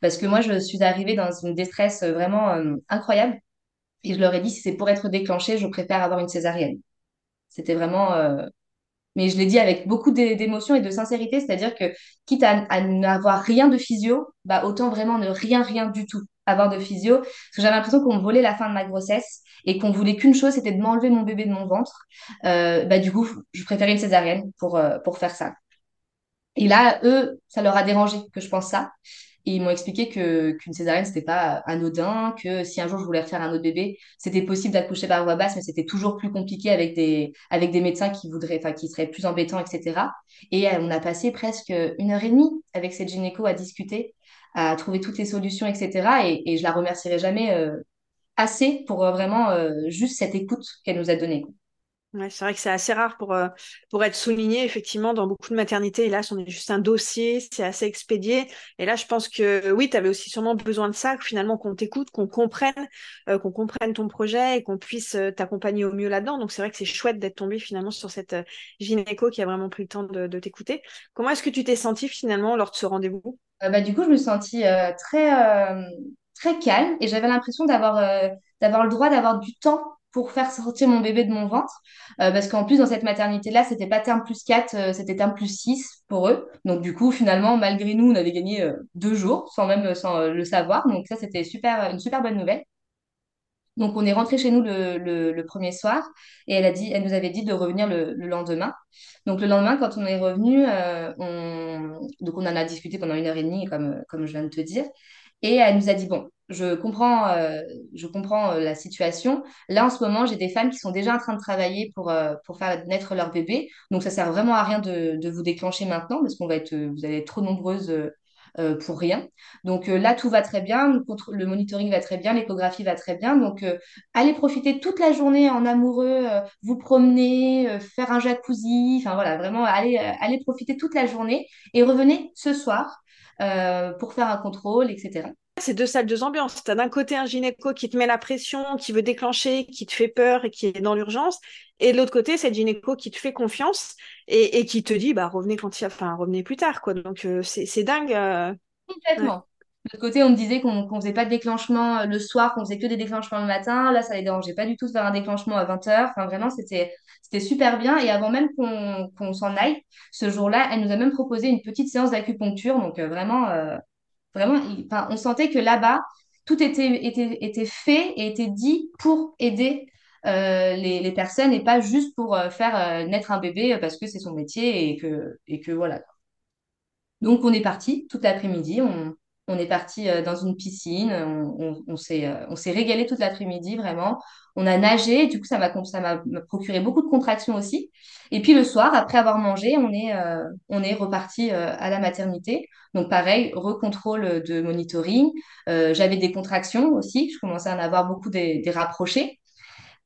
Parce que moi, je suis arrivée dans une détresse vraiment incroyable. Et je leur ai dit, si c'est pour être déclenchée, je préfère avoir une césarienne. C'était vraiment... euh, Mais je l'ai dit avec beaucoup d'é- d'émotion et de sincérité, c'est-à-dire que quitte à, à n'avoir rien de physio, bah, autant vraiment ne rien, rien du tout avoir de physio, parce que j'avais l'impression qu'on me volait la fin de ma grossesse et qu'on voulait qu'une chose, c'était de m'enlever mon bébé de mon ventre. Euh, bah, du coup, je préférais une césarienne pour, euh, pour faire ça. Et là, eux, ça leur a dérangé que je pense ça. Et ils m'ont expliqué que qu'une césarienne, c'était pas anodin, que si un jour je voulais refaire un autre bébé, c'était possible d'accoucher par voie basse, mais c'était toujours plus compliqué avec des, avec des médecins qui voudraient, enfin, qui seraient plus embêtants, etc. Et euh, on a passé presque une heure et demie avec cette gynéco à discuter, à trouver toutes les solutions, etc. Et, je la remercierai jamais euh, assez pour euh, vraiment juste cette écoute qu'elle nous a donnée. Ouais, c'est vrai que c'est assez rare pour, euh, pour être souligné. Effectivement, dans beaucoup de maternités, hélas, on est juste un dossier, c'est assez expédié. Et là, je pense que oui, tu avais aussi sûrement besoin de ça, finalement qu'on t'écoute, qu'on comprenne, euh, qu'on comprenne ton projet et qu'on puisse euh, t'accompagner au mieux là-dedans. Donc, c'est vrai que c'est chouette d'être tombé finalement sur cette gynéco qui a vraiment pris le temps de, t'écouter. Comment est-ce que tu t'es sentie finalement lors de ce rendez-vous? Bah, Du coup, je me suis sentie très, très calme et j'avais l'impression d'avoir d'avoir le droit d'avoir du temps pour faire sortir mon bébé de mon ventre. Euh, parce qu'en plus, dans cette maternité-là, c'était pas terme plus 4, euh, c'était terme plus 6 pour eux. Donc, du coup, finalement, malgré nous, on avait gagné euh, deux jours sans même le savoir. Donc, ça, c'était super, une super bonne nouvelle. Donc, on est rentré chez nous le, premier soir et elle, a dit, elle nous avait dit de revenir le, le lendemain. Donc, le lendemain, quand on est revenu, on... Donc, on en a discuté pendant une heure et demie, comme je viens de te dire. Et elle nous a dit, bon, je comprends, euh, je comprends euh, la situation. Là, en ce moment, j'ai des femmes qui sont déjà en train de travailler pour, euh, pour faire naître leur bébé. Donc, ça sert vraiment à rien de, de vous déclencher maintenant parce qu'on va être, vous allez être trop nombreuses pour rien. Donc là, tout va très bien. Le, le monitoring va très bien. L'échographie va très bien. Donc, allez profiter toute la journée en amoureux, vous promener, faire un jacuzzi. Enfin, voilà, vraiment, allez, allez profiter toute la journée et revenez ce soir pour faire un contrôle, etc c'est deux salles, deux ambiances. Tu as d'un côté un gynéco qui te met la pression, qui veut déclencher, qui te fait peur et qui est dans l'urgence. Et de l'autre côté, c'est le gynéco qui te fait confiance et, qui te dit, bah, revenez quand il y a, enfin, revenez plus tard, quoi. Donc, euh, c'est dingue. Euh, Complètement. De l'autre côté, on me disait qu'on ne faisait pas de déclenchement euh, le soir, qu'on faisait que des déclenchements le matin. Là, ça les dérangeait pas du tout de faire un déclenchement à 20h. Enfin, vraiment, c'était super bien. Et avant même qu'on s'en aille, ce jour-là, elle nous a même proposé une petite séance d'acupuncture. Donc, vraiment, Vraiment, on sentait que là-bas, tout était, était, était fait et était dit pour aider euh, les, personnes et pas juste pour euh, faire euh, naître un bébé parce que c'est son métier et que, et que voilà. Donc, on est parti toute l'après-midi. On, on est parti dans une piscine. On, on, on s'est régalé toute l'après-midi, vraiment. On a nagé. Du coup, ça m'a procuré beaucoup de contractions aussi. Et puis, le soir, après avoir mangé, on est, on est reparti à la maternité. Donc, pareil, recontrôle de monitoring. J'avais des contractions aussi. Je commençais à en avoir beaucoup des, des rapprochés.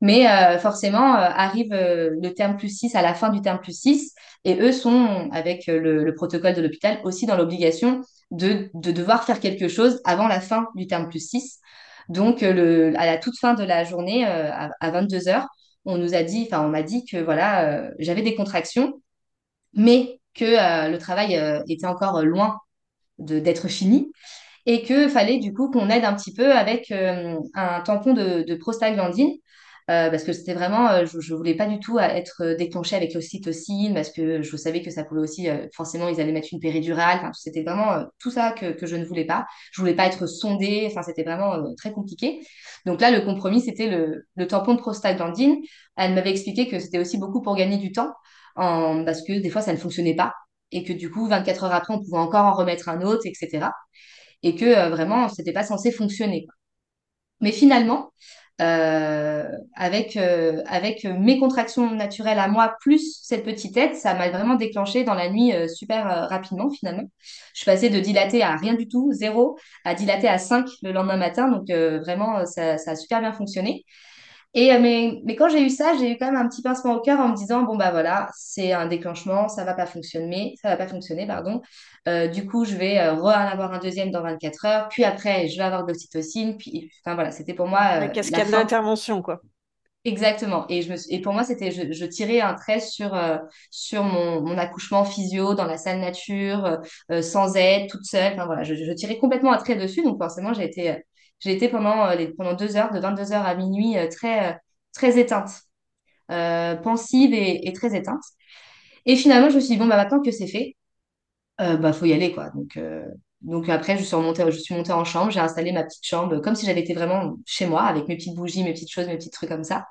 Mais euh, forcément, euh, arrive euh, le terme plus 6 à la fin du terme plus 6, et eux sont, avec le, protocole de l'hôpital, aussi dans l'obligation de, de, devoir faire quelque chose avant la fin du terme plus 6. Donc, le, à la toute fin de la journée, à, 22 heures, on nous a dit, enfin, on m'a dit que voilà, j'avais des contractions, mais que le travail était encore loin d'être fini et qu'il fallait du coup qu'on aide un petit peu avec un tampon de, de prostaglandine euh, parce que c'était vraiment, euh, je, je voulais pas du tout être euh, déclenchée avec l'ocytocine, parce que je savais que ça pouvait aussi, forcément, ils allaient mettre une péridurale. Enfin, c'était vraiment tout ça que, que je ne voulais pas. Je voulais pas être sondée. Enfin, c'était vraiment très compliqué. Donc là, le compromis, c'était le, le tampon de prostaglandine. Elle m'avait expliqué que c'était aussi beaucoup pour gagner du temps, en, parce que des fois, ça ne fonctionnait pas. Et que du coup, 24 heures après, on pouvait encore en remettre un autre, etc. Et que vraiment, c'était pas censé fonctionner. Mais finalement, avec, euh, avec mes contractions naturelles à moi, plus cette petite aide, ça m'a vraiment déclenché dans la nuit euh, super rapidement finalement. Je suis passée de dilater à rien du tout, zéro, à dilater à 5 le lendemain matin. Donc vraiment, ça, ça, a super bien fonctionné. Et, euh, mais, mais quand j'ai eu ça, j'ai eu quand même un petit pincement au cœur en me disant, bon, bah voilà, c'est un déclenchement, ça va pas fonctionner, ça va pas fonctionner, pardon. Euh, du coup, je vais euh, en avoir un deuxième dans 24 heures, puis après, je vais avoir de l'ocytocine, puis, enfin voilà, c'était pour moi. la cascade d'intervention, quoi. Exactement. Et, je me, et pour moi, c'était, je, je, tirais un trait sur, sur mon, mon, accouchement physio dans la salle nature, sans aide, toute seule. Enfin voilà, je, je, tirais complètement un trait dessus. Donc forcément, j'ai été j'ai été pendant, euh, pendant deux heures, de 22 heures à minuit, euh, très, euh, très éteinte, pensive et, très éteinte. Et finalement, je me suis dit, bon, bah, maintenant que c'est fait, il bah, faut y aller, quoi. Donc, donc après, je suis remontée, je suis montée en chambre, j'ai installé ma petite chambre comme si j'avais été vraiment chez moi, avec mes petites bougies, mes petites choses, mes petits trucs comme ça.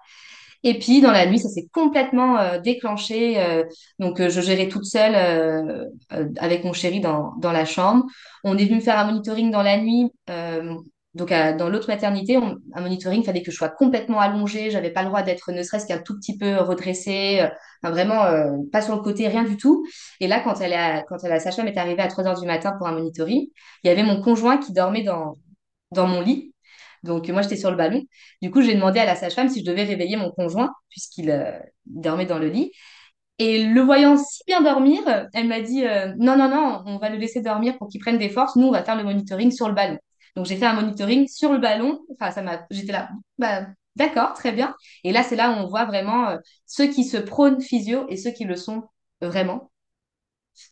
Et puis dans la nuit, ça s'est complètement euh, déclenché. euh, donc euh, je gérais toute seule euh, euh, avec mon chéri dans, dans la chambre. On est venu me faire un monitoring dans la nuit. Donc dans l'autre maternité, on- un monitoring, fallait que je sois complètement allongée. J'avais pas le droit d'être ne serait-ce qu'un tout petit peu redressée. euh, vraiment euh, pas sur le côté, rien du tout. Et là, quand elle a, quand la sage-femme est arrivée à 3 heures du matin pour un monitoring, il y avait mon conjoint qui dormait dans, dans mon lit. Donc, moi, j'étais sur le ballon. Du coup, j'ai demandé à la sage-femme si je devais réveiller mon conjoint, puisqu'il euh, dormait dans le lit. Et le voyant si bien dormir, elle m'a dit non, non, non, on va le laisser dormir pour qu'il prenne des forces. Nous, on va faire le monitoring sur le ballon. Donc, j'ai fait un monitoring sur le ballon. Enfin, ça m'a, j'étais là, bah, d'accord, très bien. Et là, c'est là où on voit vraiment euh, ceux qui se prônent physio et ceux qui le sont vraiment.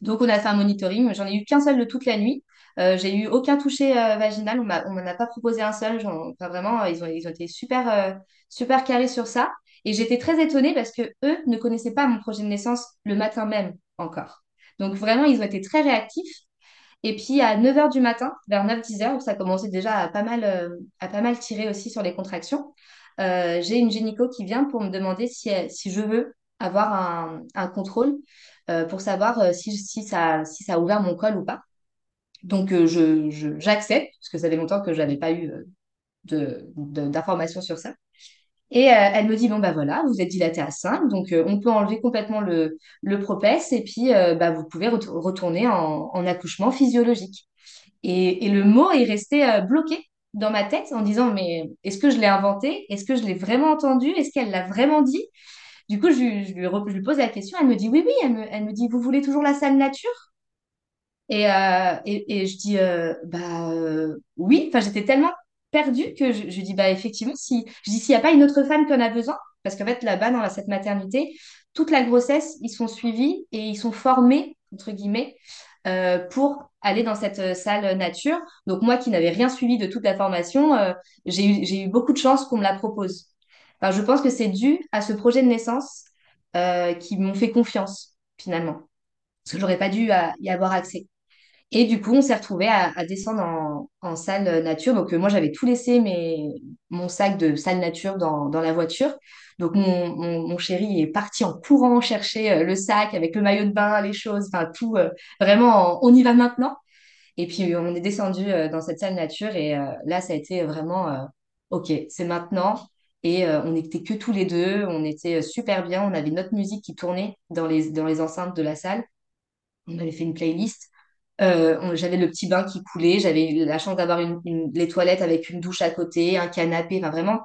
Donc, on a fait un monitoring. J'en ai eu qu'un seul de toute la nuit. Euh, j'ai eu aucun toucher euh, vaginal. On m'en a pas proposé un seul. Enfin, vraiment, ils ont, ils ont été super, super carrés sur ça. Et j'étais très étonnée parce que eux ne connaissaient pas mon projet de naissance le matin même encore. Donc, vraiment, ils ont été très réactifs. Et puis, à 9 heures du matin, vers 9-10 heures, où ça commençait déjà à pas mal, euh, à pas mal tirer aussi sur les contractions, euh, j'ai une gynéco qui vient pour me demander si, elle- si je veux avoir un, un contrôle euh, pour savoir euh, si, si ça, si ça a ouvert mon col ou pas. Donc, euh, je, j'accepte, parce que ça fait longtemps que je n'avais pas eu euh, de, de- d'informations sur ça. Et euh, elle me dit, bon, bah voilà, vous êtes dilaté à 5, donc euh, on peut enlever complètement le, le propès, et puis euh, bah, vous pouvez ret- retourner en, en accouchement physiologique. Et, et le mot est resté bloqué dans ma tête en disant, mais est-ce que je l'ai inventé? Est-ce que je l'ai vraiment entendu? Est-ce qu'elle l'a vraiment dit? Du coup, je, lui, je lui pose la question, elle me dit, oui, oui, elle me, elle me dit, vous voulez toujours la salle nature? Et, et, je dis, euh, bah oui, enfin j'étais tellement perdue que je, je dis, bah effectivement, si, je dis, s'il n'y a pas une autre femme qui a besoin, parce qu'en fait là-bas, dans cette maternité, toute la grossesse, ils sont suivis et ils sont formés, entre guillemets, euh, pour aller dans cette euh, salle nature. Donc moi qui n'avais rien suivi de toute la formation, euh, j'ai eu, eu beaucoup de chance qu'on me la propose. Enfin, je pense que c'est dû à ce projet de naissance euh, qui m'ont fait confiance, finalement. Parce que j'aurais pas dû euh, y avoir accès. Et du coup, on s'est retrouvé à, descendre en, salle nature. Donc, euh, moi, j'avais tout laissé mes, mon sac de salle nature dans, dans la voiture. Donc, mon, mon, chéri est parti en courant chercher euh, le sac avec le maillot de bain, les choses, enfin, tout. euh, vraiment, en- on y va maintenant. Et puis, on est descendu dans cette salle nature. Et là, ça a été vraiment, OK, c'est maintenant. Et on n'était que tous les deux. On était super bien. On avait notre musique qui tournait dans les, dans les enceintes de la salle. On avait fait une playlist. Euh, j'avais le petit bain qui coulait, j'avais la chance d'avoir une, les toilettes avec une douche à côté, un canapé, enfin vraiment,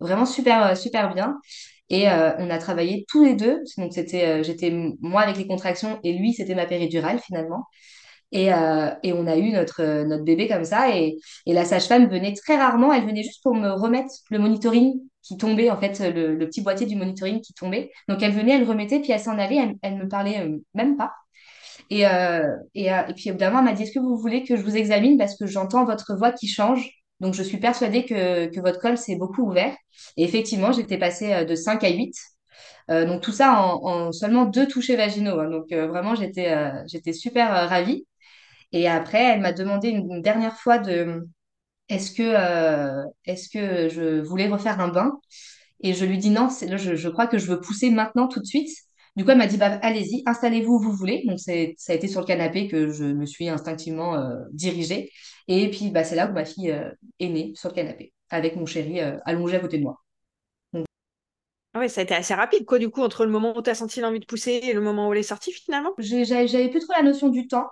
vraiment super, euh, super bien. Et euh, on a travaillé tous les deux. Donc c'était, j'étais moi avec les contractions et lui c'était ma péridurale finalement. Et, et on a eu notre, notre bébé comme ça. Et, et la sage-femme venait très rarement. Elle venait juste pour me remettre le monitoring qui tombait, en fait, le, petit boîtier du monitoring qui tombait. Donc elle venait, elle remettait, puis elle s'en allait. Elle, elle me parlait même pas. Et, euh, et, euh, et puis, évidemment, elle m'a dit, est-ce que vous voulez que je vous examine? Parce que j'entends votre voix qui change. Donc, je suis persuadée que, que votre col s'est beaucoup ouvert. Et effectivement, j'étais passée euh, de 5 à 8. Euh, donc, tout ça en, en seulement deux touchés vaginaux. hein. Donc, vraiment, j'étais j'étais super ravie. Et après, elle m'a demandé une, dernière fois de est-ce que, est-ce que je voulais refaire un bain? Et je lui dis non, je, je crois que je veux pousser maintenant tout de suite. Du coup, elle m'a dit, bah, allez-y, installez-vous où vous voulez. Donc, ça a été sur le canapé que je me suis instinctivement euh, dirigée. Et puis, bah, c'est là où ma fille euh, est née, sur le canapé, avec mon chéri euh, allongé à côté de moi. Ah ouais, ça a été assez rapide, quoi, du coup, entre le moment où tu as senti l'envie de pousser et le moment où elle est sortie, finalement? j'avais plus trop la notion du temps.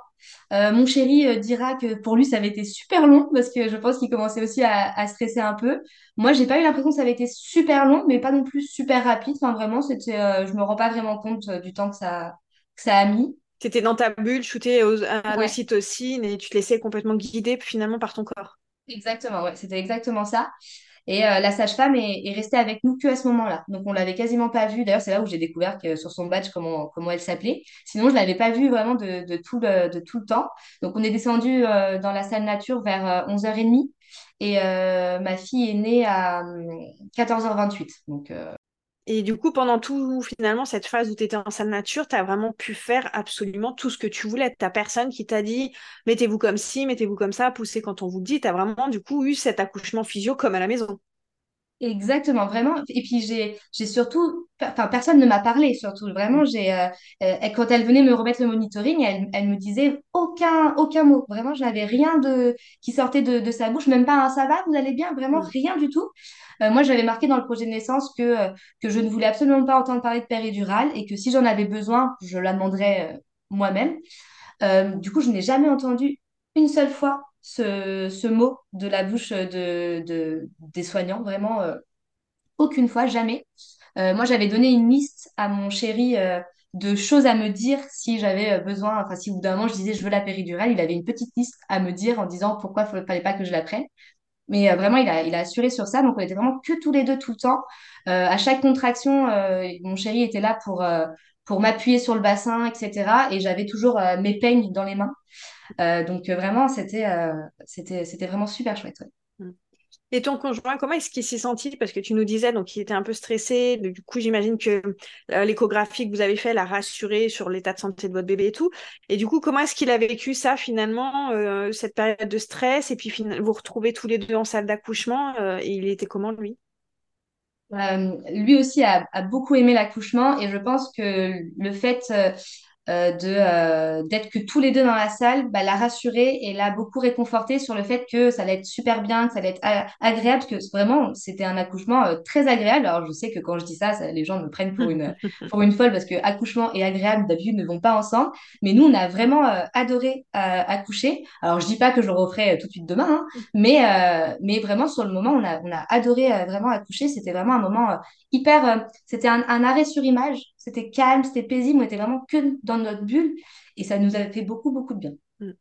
Euh, mon chéri euh, dira que pour lui, ça avait été super long parce que je pense qu'il commençait aussi à, à stresser un peu. Moi, j'ai pas eu l'impression que ça avait été super long, mais pas non plus super rapide. Enfin, vraiment, c'était, euh, je me rends pas vraiment compte euh, du temps que ça, que ça a mis. Tu étais dans ta bulle, shooté aux- à Ouais, et tu te laissais complètement guider finalement par ton corps? exactement. Ouais, c'était exactement ça. Et euh, la sage-femme est, est restée avec nous que à ce moment-là. Donc, on l'avait quasiment pas vue. D'ailleurs, c'est là où j'ai découvert que sur son badge comment, comment elle s'appelait. Sinon, je l'avais pas vue vraiment de, de tout le, de tout le temps. Donc, on est descendu euh, dans la salle nature vers euh, 11h30 et euh, ma fille est née à hum, 14h28. Donc, euh, Et du coup, pendant tout, finalement, cette phase où tu étais en salle nature, tu as vraiment pu faire absolument tout ce que tu voulais. Tu personne qui t'a dit mettez-vous comme ci, mettez-vous comme ça, poussez quand on vous dit. Tu vraiment, du coup, eu cet accouchement physio comme à la maison. Exactement, vraiment. Et puis j'ai, j'ai surtout, enfin personne ne m'a parlé, surtout vraiment. J'ai, euh, euh, quand elle venait me remettre le monitoring, elle, elle me disait aucun, aucun mot. Vraiment, je n'avais rien de qui sortait de, de sa bouche, même pas un ça va, vous allez bien, vraiment rien du tout. Euh, moi, j'avais marqué dans le projet de naissance que que je ne voulais absolument pas entendre parler de péridurale et que si j'en avais besoin, je la demanderais moi-même. Du coup, je n'ai jamais entendu une seule fois ce, ce mot de la bouche de, de- des soignants, vraiment euh, aucune fois, jamais. Euh, moi, j'avais donné une liste à mon chéri euh, de choses à me dire si j'avais besoin, enfin si au bout d'un moment je disais je veux la péridurale, il avait une petite liste à me dire en disant pourquoi il ne fallait pas que je la prenne. Mais vraiment, il a, il a assuré sur ça. Donc, on était vraiment que tous les deux tout le temps. À chaque contraction, mon chéri était là pour, pour m'appuyer sur le bassin, etc. Et j'avais toujours mes peignes dans les mains. Euh, donc, euh, vraiment, c'était euh, c'était, c'était vraiment super chouette. ouais. Mm. Et ton conjoint, comment est-ce qu'il s'est senti? Parce que tu nous disais, donc il était un peu stressé. Du coup, j'imagine que l'échographie que vous avez fait l'a rassuré sur l'état de santé de votre bébé et tout. Et du coup, comment est-ce qu'il a vécu ça finalement, euh, cette période de stress? Et puis vous retrouvez tous les deux en salle d'accouchement. euh, et il était comment lui? Euh, lui aussi a, a beaucoup aimé l'accouchement et je pense que le fait de euh, d'être que tous les deux dans la salle bah, l'a rassuré et l'a beaucoup réconforté sur le fait que ça allait être super bien, que ça allait être a- agréable, que vraiment c'était un accouchement euh, très agréable. Alors je sais que quand je dis ça, ça- les gens me prennent pour une pour une folle parce que accouchement et agréable d'habitude ne vont pas ensemble. Mais nous on a vraiment euh, adoré euh, accoucher. Alors je dis pas que je le referai euh, tout de suite demain, hein, mais euh, mais vraiment sur le moment on a on a adoré euh, vraiment accoucher. C'était vraiment un moment euh, hyper. euh, c'était un, un arrêt sur image. C'était calme, c'était paisible. On était vraiment que dans notre bulle. Et ça nous a fait beaucoup, beaucoup de bien. Mm.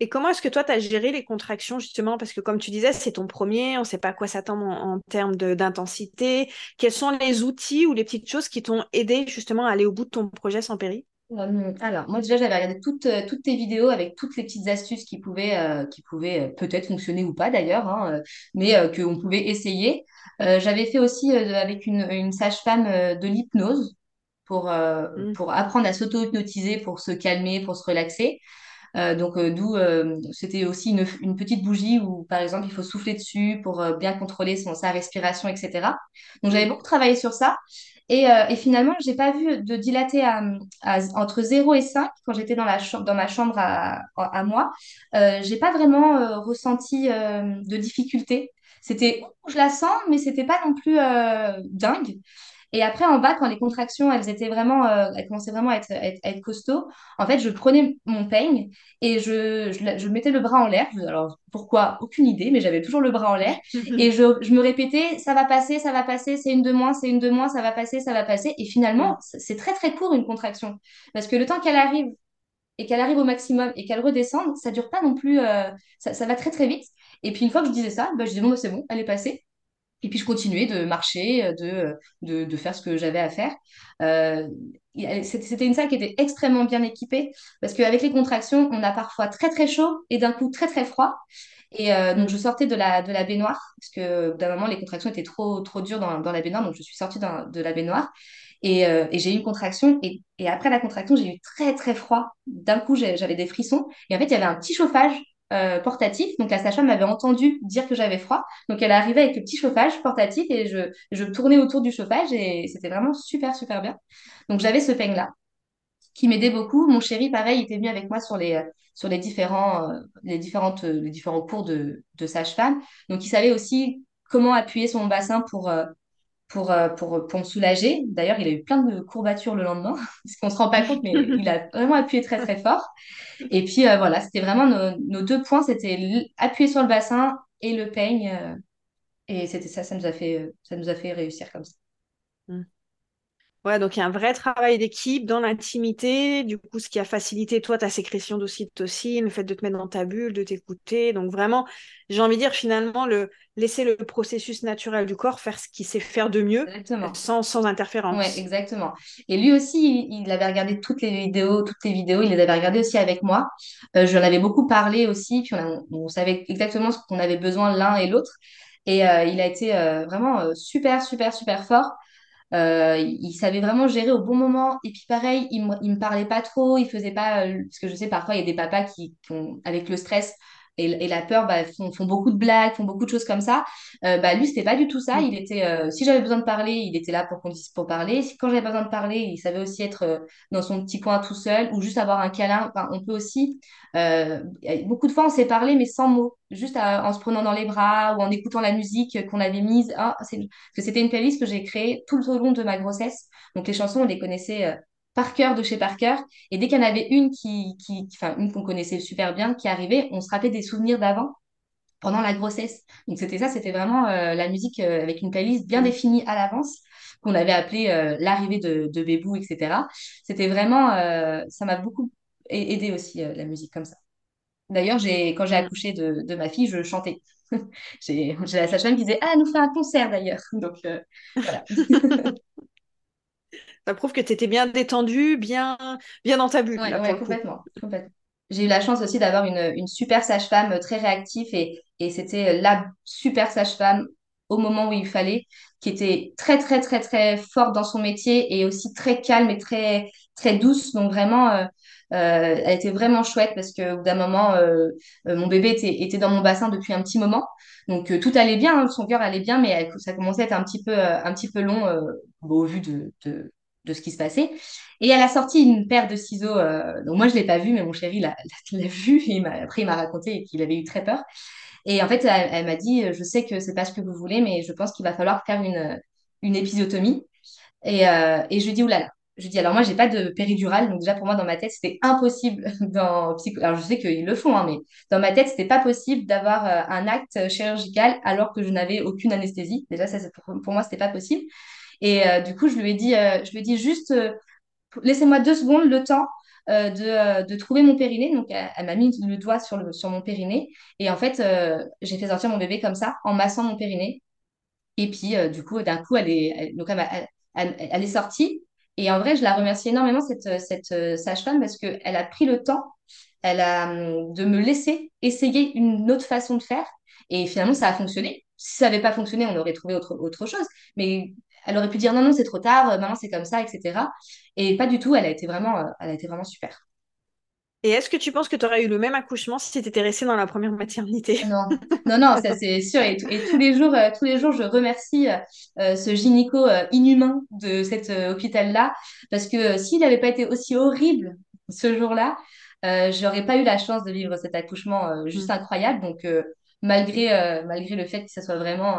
Et comment est-ce que toi, tu as géré les contractions, justement? Parce que comme tu disais, c'est ton premier, on ne sait pas à quoi s'attendre en, en termes d'intensité. Quels sont les outils ou les petites choses qui t'ont aidé justement à aller au bout de ton projet sans péri? Euh, alors, moi déjà, j'avais regardé toutes, euh, toutes tes vidéos avec toutes les petites astuces qui pouvaient, euh, qui pouvaient peut-être fonctionner ou pas d'ailleurs, hein, mais euh, qu'on pouvait essayer. Euh, j'avais fait aussi avec une, une sage-femme de l'hypnose pour, euh, Mm. pour apprendre à s'auto-hypnotiser, pour se calmer, pour se relaxer. Euh, donc, euh, d'où c'était aussi une, une petite bougie où, par exemple, il faut souffler dessus pour bien contrôler son, sa respiration, etc. Donc, j'avais Mm. beaucoup travaillé sur ça. Et, et finalement, j'ai pas vu de dilater à, à- entre zéro et 5 quand j'étais dans, la dans ma chambre à, à moi. J'ai pas vraiment ressenti de difficulté. C'était, je la sens, mais c'était pas non plus dingue. Et après, en bas, quand les contractions, elles étaient vraiment, euh, elles commençaient vraiment à être, à être, à être costauds, en fait, je prenais mon peigne et je, je, mettais le bras en l'air. Alors, pourquoi? Aucune idée, mais j'avais toujours le bras en l'air. Et je, je me répétais, ça va passer, ça va passer, c'est une de moins, c'est une de moins, ça va passer, ça va passer. Et finalement, c'est c'est très, très court une contraction. Parce que le temps qu'elle arrive et qu'elle arrive au maximum et qu'elle redescende, ça dure pas non plus, euh, ça, ça va très, très vite. Et puis, une fois que je disais ça, bah, je disais, bon, bah, c'est bon, elle est passée. Et puis je continuais de marcher, euh, de, de, de faire ce que j'avais à faire. Euh, c'était une salle qui était extrêmement bien équipée parce qu'avec les contractions, on a parfois très très chaud et d'un coup très très froid. Et euh, donc je sortais de la, de la baignoire parce que d'un moment les contractions étaient trop, trop dures dans, dans la baignoire, donc je suis sortie de la baignoire et, euh, j'ai eu une contraction. Et, et après la contraction, j'ai eu très très froid. D'un coup, j'avais des frissons. Et en fait, il y avait un petit chauffage euh, portatif. Donc la sage-femme m'avait entendu dire que j'avais froid. Donc elle arrivait avec le petit chauffage portatif et je, je tournais autour du chauffage et c'était vraiment super, super bien. Donc j'avais ce peigne-là qui m'aidait beaucoup. Mon chéri, pareil, était venu avec moi sur les, sur les différents, euh, les différentes, euh, les différents cours de, de sage-femme. Donc il savait aussi comment appuyer son bassin pour, euh, pour, euh, pour, pour me soulager. D'ailleurs, il a eu plein de courbatures le lendemain, parce qu'on se rend pas compte, mais il a vraiment appuyé très, très fort. Et puis euh, voilà, c'était vraiment nos, nos deux points, c'était appuyer sur le bassin et le peigne. euh, et c'était ça, ça nous a fait, ça nous a fait réussir comme ça. Mm. Ouais, donc il y a un vrai travail d'équipe dans l'intimité, du coup, ce qui a facilité toi ta sécrétion d'ocytocine, le fait de te mettre dans ta bulle, de t'écouter. Donc vraiment, j'ai envie de dire finalement, le, laisser le processus naturel du corps faire ce qu'il sait faire de mieux, Exactement. sans, sans Ouais, interférence. exactement. Et lui aussi, il, il avait regardé toutes les vidéos, toutes les vidéos, il les avait regardées aussi avec moi. Euh, je lui en avais beaucoup parlé aussi, puis on, a- on savait exactement ce qu'on avait besoin l'un et l'autre. Et euh, il a été euh, vraiment euh, super, super, super fort. Euh, il savait vraiment gérer au bon moment. Et puis pareil, il me, il me parlait pas trop, il faisait pas... euh, parce que je sais, parfois, il y a des papas qui, qui ont, avec le stress et, et la peur, bah, font, font beaucoup de blagues, font beaucoup de choses comme ça. Euh, bah, lui, c'était pas du tout ça. Il était, euh, si j'avais besoin de parler, il était là pour qu'on dise pour parler. Si, quand j'avais besoin de parler, il savait aussi être euh, dans son petit coin tout seul ou juste avoir un câlin. Enfin, on peut aussi... euh, beaucoup de fois, on s'est parlé, mais sans mots, juste à- en se prenant dans les bras ou en écoutant la musique qu'on avait mise. Ah, c'est parce que c'était une playlist que j'ai créée tout au long de ma grossesse. Donc les chansons, on les connaissait par cœur de chez par cœur. Et dès qu'il y en avait une qui, qui, enfin une qu'on connaissait super bien, qui arrivait, on se rappelait des souvenirs d'avant pendant la grossesse. Donc c'était ça, c'était vraiment euh, la musique euh, avec une playlist bien définie à l'avance qu'on avait appelée euh, l'arrivée de, de Bébou, etc. C'était vraiment, ça m'a beaucoup aidé aussi la musique comme ça. D'ailleurs, j'ai, quand j'ai accouché de, de ma fille, je chantais. J'ai la sage-femme qui disait, Ah, nous fait un concert d'ailleurs. Donc. Ça prouve que tu étais bien détendu, bien, bien dans ta bulle, ouais, coup. complètement, complètement. J'ai eu la chance aussi d'avoir une, une super sage-femme euh, très réactive et, et c'était euh, la super sage-femme au moment où il fallait, qui était très, très, très, très forte dans son métier et aussi très calme et très, très douce. Donc vraiment, euh, euh, elle était vraiment chouette parce qu'au bout d'un moment, euh, mon bébé était, était dans mon bassin depuis un petit moment. Donc tout allait bien, hein, son cœur allait bien, mais elle- ça commençait à être un petit peu, un petit peu long au vu de, de, de ce qui se passait. Et elle a sorti une paire de ciseaux. euh, donc moi, je l'ai pas vu, mais mon chéri l'a vu. Et après, il m'a raconté qu'il avait eu très peur. Et en fait, elle, m'a dit, je sais que c'est pas ce que vous voulez, mais je pense qu'il va falloir faire une, une. Et, euh, et je lui dis, oulala. Je lui dis, alors moi, j'ai pas de péridurale. Donc déjà, pour moi, dans ma tête, c'était impossible. Dans. Alors je sais qu'ils le font, hein, mais dans ma tête, c'était pas possible d'avoir euh, un acte chirurgical alors que je n'avais aucune anesthésie. Déjà, ça, pour, pour moi, c'était pas possible. Et euh, du coup, je lui ai dit, euh, je lui ai dit juste, euh, laissez-moi deux secondes le temps de, de trouver mon périnée. Donc, elle, m'a mis le doigt sur, le, sur mon périnée. Et en fait, j'ai fait sortir mon bébé comme ça, en massant mon périnée. Et puis, du coup, d'un coup, elle est, donc elle, elle- est sortie. Et en vrai, je la remercie énormément, cette, cette sage-femme, parce qu'elle a pris le temps elle a, hum, de me laisser essayer une autre façon de faire. Et finalement, ça a fonctionné. Si ça n'avait pas fonctionné, on aurait trouvé autre, autre chose. Mais elle aurait pu dire non, non, c'est trop tard, euh, maintenant c'est comme ça, etc. Et pas du tout, elle a été vraiment, euh, elle a été vraiment super. Et est-ce que tu penses que tu aurais eu le même accouchement si tu étais restée dans la première maternité? Non, non, non, ça c'est sûr. Et, et tous les jours, euh, tous les jours, je remercie euh, ce gynéco euh, inhumain de cet hôpital-là, parce que s'il n'avait pas été aussi horrible ce jour-là, j'aurais pas eu la chance de vivre cet accouchement euh, juste incroyable. Donc, malgré, malgré le fait que ça soit vraiment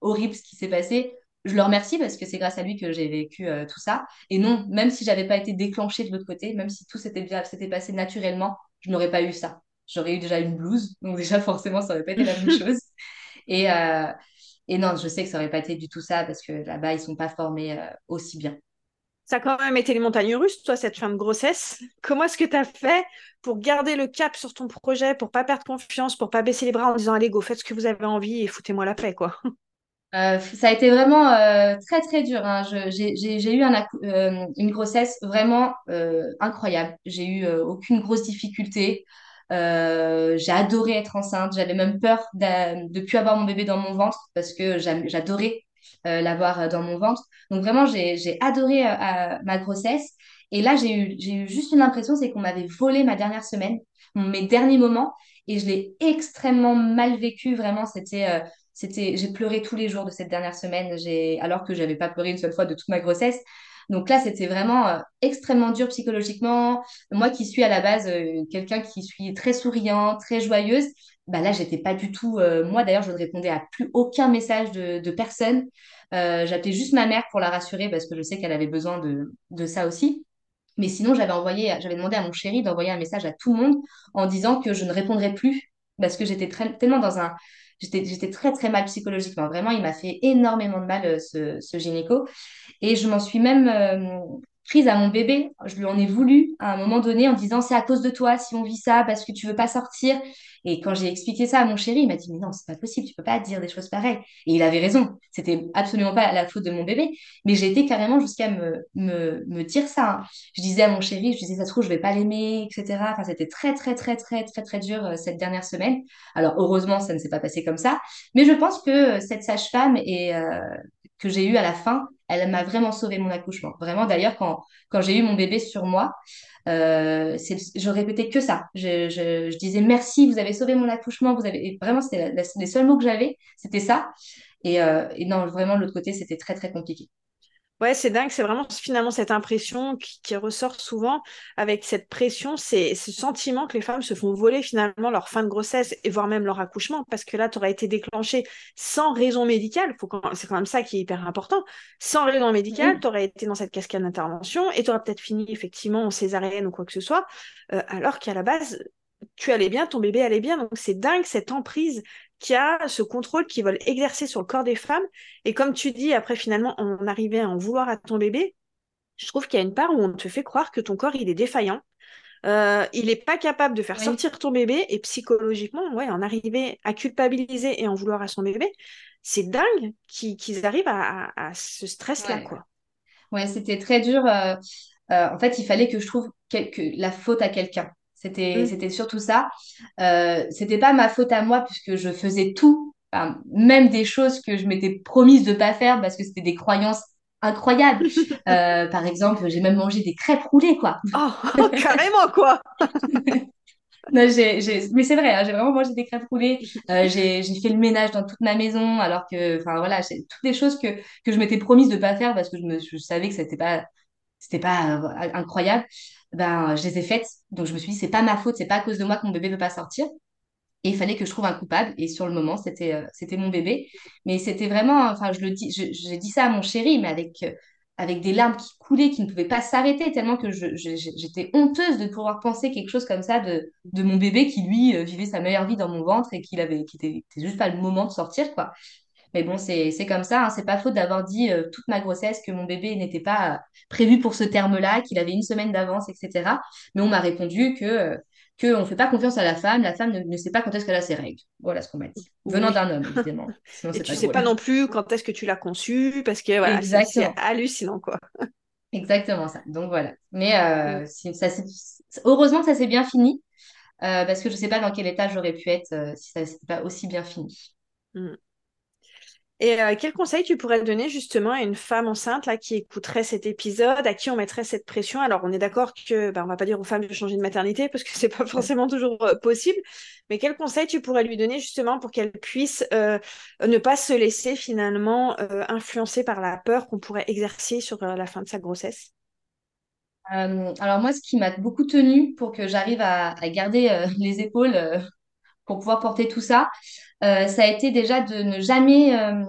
horrible ce qui s'est passé, je le remercie parce que c'est grâce à lui que j'ai vécu euh, tout ça. Et non, même si j'avais pas été déclenchée de l'autre côté, même si tout s'était bien, s'était passé naturellement, je n'aurais pas eu ça j'aurais eu déjà une blouse. Donc déjà, forcément, ça aurait pas été la même chose. Et, euh, et non, je sais que ça aurait pas été du tout ça parce que là-bas, ils sont pas formés euh, aussi bien. Ça a quand même été les montagnes russes, toi, cette fin de grossesse. Comment est-ce que tu as fait pour garder le cap sur ton projet, pour pas perdre confiance, pour pas baisser les bras en disant allez, go, faites ce que vous avez envie et foutez-moi la paix, quoi? Euh, ça a été vraiment euh, très très dur. hein. J'ai eu euh, une grossesse vraiment incroyable. J'ai eu aucune grosse difficulté. J'ai adoré être enceinte. J'avais même peur de plus avoir mon bébé dans mon ventre parce que j'adorais l'avoir dans mon ventre. Donc vraiment, j'ai adoré ma grossesse. Et là, j'ai eu, eu juste une impression, c'est qu'on m'avait volé ma dernière semaine, mes derniers moments. Et je l'ai extrêmement mal vécu. Vraiment, c'était... c'était, j'ai pleuré tous les jours de cette dernière semaine, j'ai, alors que j'avais pas pleuré une seule fois de toute ma grossesse. Donc là, c'était vraiment euh, extrêmement dur psychologiquement. Moi qui suis à la base euh, quelqu'un qui suis très souriant, très joyeuse, bah là, j'étais pas du tout. euh, moi d'ailleurs, je ne répondais à plus aucun message de, personne. J'appelais juste ma mère pour la rassurer parce que je sais qu'elle avait besoin de, de ça aussi. Mais sinon, j'avais envoyé, j'avais demandé à mon chéri d'envoyer un message à tout le monde en disant que je ne répondrais plus parce que j'étais tellement dans un, j'étais, très très mal psychologiquement. Vraiment, il m'a fait énormément de mal euh, ce, ce gynéco. Et je m'en suis même euh, prise à mon bébé. Je lui en ai voulu à un moment donné en disant c'est à cause de toi si on vit ça parce que tu veux pas sortir. Et quand j'ai expliqué ça à mon chéri, il m'a dit mais non, c'est pas possible, tu peux pas dire des choses pareilles. Et il avait raison. C'était absolument pas la faute de mon bébé, mais j'ai été carrément jusqu'à me, me, me dire ça. hein. Je disais à mon chéri, je disais ça se trouve je vais pas l'aimer, etc. Enfin, c'était très très très très très très dur euh, cette dernière semaine. Alors heureusement, ça ne s'est pas passé comme ça, mais je pense que euh, cette sage-femme et euh, que j'ai eue à la fin elle m'a vraiment sauvé mon accouchement. Vraiment, d'ailleurs, quand, quand j'ai eu mon bébé sur moi, euh, je répétais que ça. Je, disais merci, vous avez sauvé mon accouchement. Vous avez... vraiment, c'était les seuls mots que j'avais, c'était ça. Et, euh, et non, vraiment, de l'autre côté, c'était très, très compliqué. Ouais, c'est dingue, c'est vraiment finalement cette impression qui, ressort souvent avec cette pression, c'est ce sentiment que les femmes se font voler finalement leur fin de grossesse et voire même leur accouchement, parce que là, tu aurais été déclenché sans raison médicale, c'est quand même ça qui est hyper important, sans raison médicale, tu aurais été dans cette cascade d'intervention et tu aurais peut-être fini effectivement en césarienne ou quoi que ce soit, euh, alors qu'à la base, tu allais bien, ton bébé allait bien. Donc c'est dingue cette emprise qui a ce contrôle qu'ils veulent exercer sur le corps des femmes. Et comme tu dis, après finalement, on arrivait à en vouloir à ton bébé, je trouve qu'il y a une part où on te fait croire que ton corps, il est défaillant. Euh, il n'est pas capable de faire sortir ton bébé et psychologiquement, ouais, en arriver à culpabiliser et en vouloir à son bébé, c'est dingue qu'ils arrivent à, ce stress-là, ouais. quoi. Ouais, c'était très dur. Euh, euh, en fait, il fallait que je trouve la faute à quelqu'un. C'était, mm. c'était surtout ça. Euh, c'était pas ma faute à moi puisque je faisais tout, même des choses que je m'étais promise de pas faire parce que c'était des croyances incroyables. Euh, par exemple, j'ai même mangé des crêpes roulées, quoi. Oh, carrément, quoi. non. Mais c'est vrai, hein, j'ai vraiment mangé des crêpes roulées. Euh, j'ai, fait le ménage dans toute ma maison, alors que, enfin voilà, toutes les choses que, que je m'étais promise de pas faire parce que je, me, je savais que c'était pas, c'était pas euh, incroyable ben, je les ai faites. Donc je me suis dit, c'est pas ma faute, c'est pas à cause de moi que mon bébé ne veut pas sortir. Et il fallait que je trouve un coupable. Et sur le moment, c'était euh, c'était mon bébé. Mais c'était vraiment, enfin, je le dis, j'ai dit ça à mon chéri, mais avec, euh, avec des larmes qui coulaient, qui ne pouvaient pas s'arrêter, tellement que j'étais honteuse de pouvoir penser quelque chose comme ça de, de mon bébé qui, lui, euh, vivait sa meilleure vie dans mon ventre et qui était, juste pas le moment de sortir, quoi. Mais bon, c'est comme ça. Hein. C'est pas faute d'avoir dit euh, toute ma grossesse que mon bébé n'était pas euh, prévu pour ce terme-là, qu'il avait une semaine d'avance, etc. Mais on m'a répondu que euh, qu'on ne fait pas confiance à la femme. La femme ne, sait pas quand est-ce qu'elle a ses règles. Voilà ce qu'on m'a dit. Venant d'un homme, évidemment. Et tu ne sais pas non plus quand est-ce que tu l'as conçu, parce que voilà, c'est hallucinant, quoi. Exactement ça. Donc voilà. Mais ça, heureusement que ça s'est bien fini, parce que je ne sais pas dans quel état j'aurais pu être si ça n'était pas aussi bien fini. Mm. Et euh, quel conseil tu pourrais donner justement à une femme enceinte là qui écouterait cet épisode, à qui on mettrait cette pression? Alors on est d'accord que ben, on va pas dire aux femmes de changer de maternité parce que c'est pas forcément toujours euh, possible, mais quel conseil tu pourrais lui donner justement pour qu'elle puisse euh, ne pas se laisser finalement influencer par la peur qu'on pourrait exercer sur la fin de sa grossesse? Alors moi, ce qui m'a beaucoup tenu pour que j'arrive à, à, garder les épaules pour pouvoir porter tout ça, euh, ça a été déjà de ne jamais euh,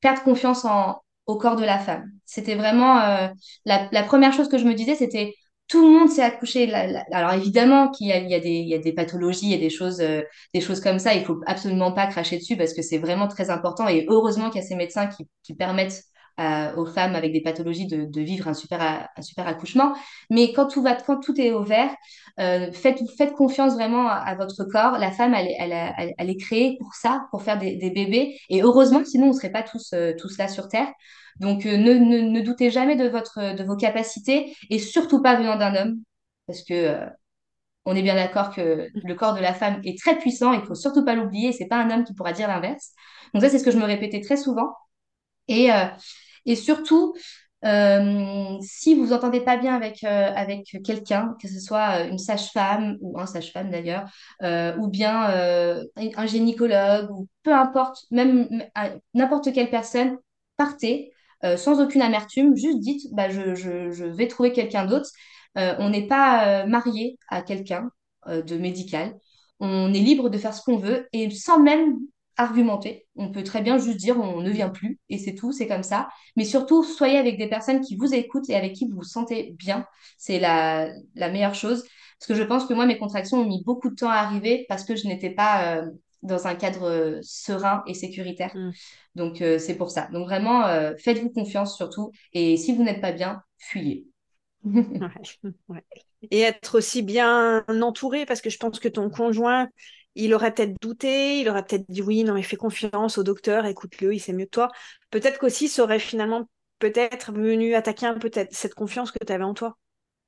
perdre confiance en, au corps de la femme. C'était vraiment euh, la, la, première chose que je me disais, c'était tout le monde s'est accouché. alors évidemment qu'il y y, y a des pathologies, il y a des choses, des choses comme ça. Il faut absolument pas cracher dessus parce que c'est vraiment très important. Et heureusement qu'il y a ces médecins qui, qui permettent aux femmes avec des pathologies de, vivre un super, un super accouchement. Mais quand tout, va, quand tout est ouvert, euh, faites, faites confiance vraiment à, votre corps. La femme, elle, elle, elle, est créée pour ça, pour faire des, bébés. Et heureusement, sinon, on ne serait pas tous, euh, tous là sur Terre. Donc, euh, ne, ne, ne, doutez jamais de, votre, de vos capacités et surtout pas venant d'un homme. Parce que euh, on est bien d'accord que le corps de la femme est très puissant. Il faut surtout pas l'oublier. C'est pas un homme qui pourra dire l'inverse. Donc ça, c'est ce que je me répétais très souvent. Et, euh, et surtout, euh, si vous entendez pas bien avec, euh, avec quelqu'un, que ce soit euh, une sage-femme ou un sage-femme d'ailleurs, ou bien un gynécologue, ou peu importe, même n'importe quelle personne, partez sans aucune amertume, juste dites bah, je, je, je vais trouver quelqu'un d'autre. on n'est pas marié à quelqu'un de médical. On est libre de faire ce qu'on veut et sans même argumenter. On peut très bien juste dire on ne vient plus et c'est tout, c'est comme ça. Mais surtout, soyez avec des personnes qui vous écoutent et avec qui vous vous sentez bien. C'est la, la meilleure chose. Parce que je pense que moi, mes contractions ont mis beaucoup de temps à arriver parce que je n'étais pas euh, dans un cadre euh, serein et sécuritaire. Mm. Donc, euh, c'est pour ça. Donc, vraiment, faites-vous confiance surtout. Et si vous n'êtes pas bien, fuyez. Et être aussi bien entouré parce que je pense que ton conjoint, il aurait peut-être douté, il aurait peut-être dit oui, non, mais fais confiance au docteur, écoute-le, il sait mieux que toi. Peut-être qu'aussi, ça aurait finalement peut-être venu attaquer un peu cette confiance que tu avais en toi.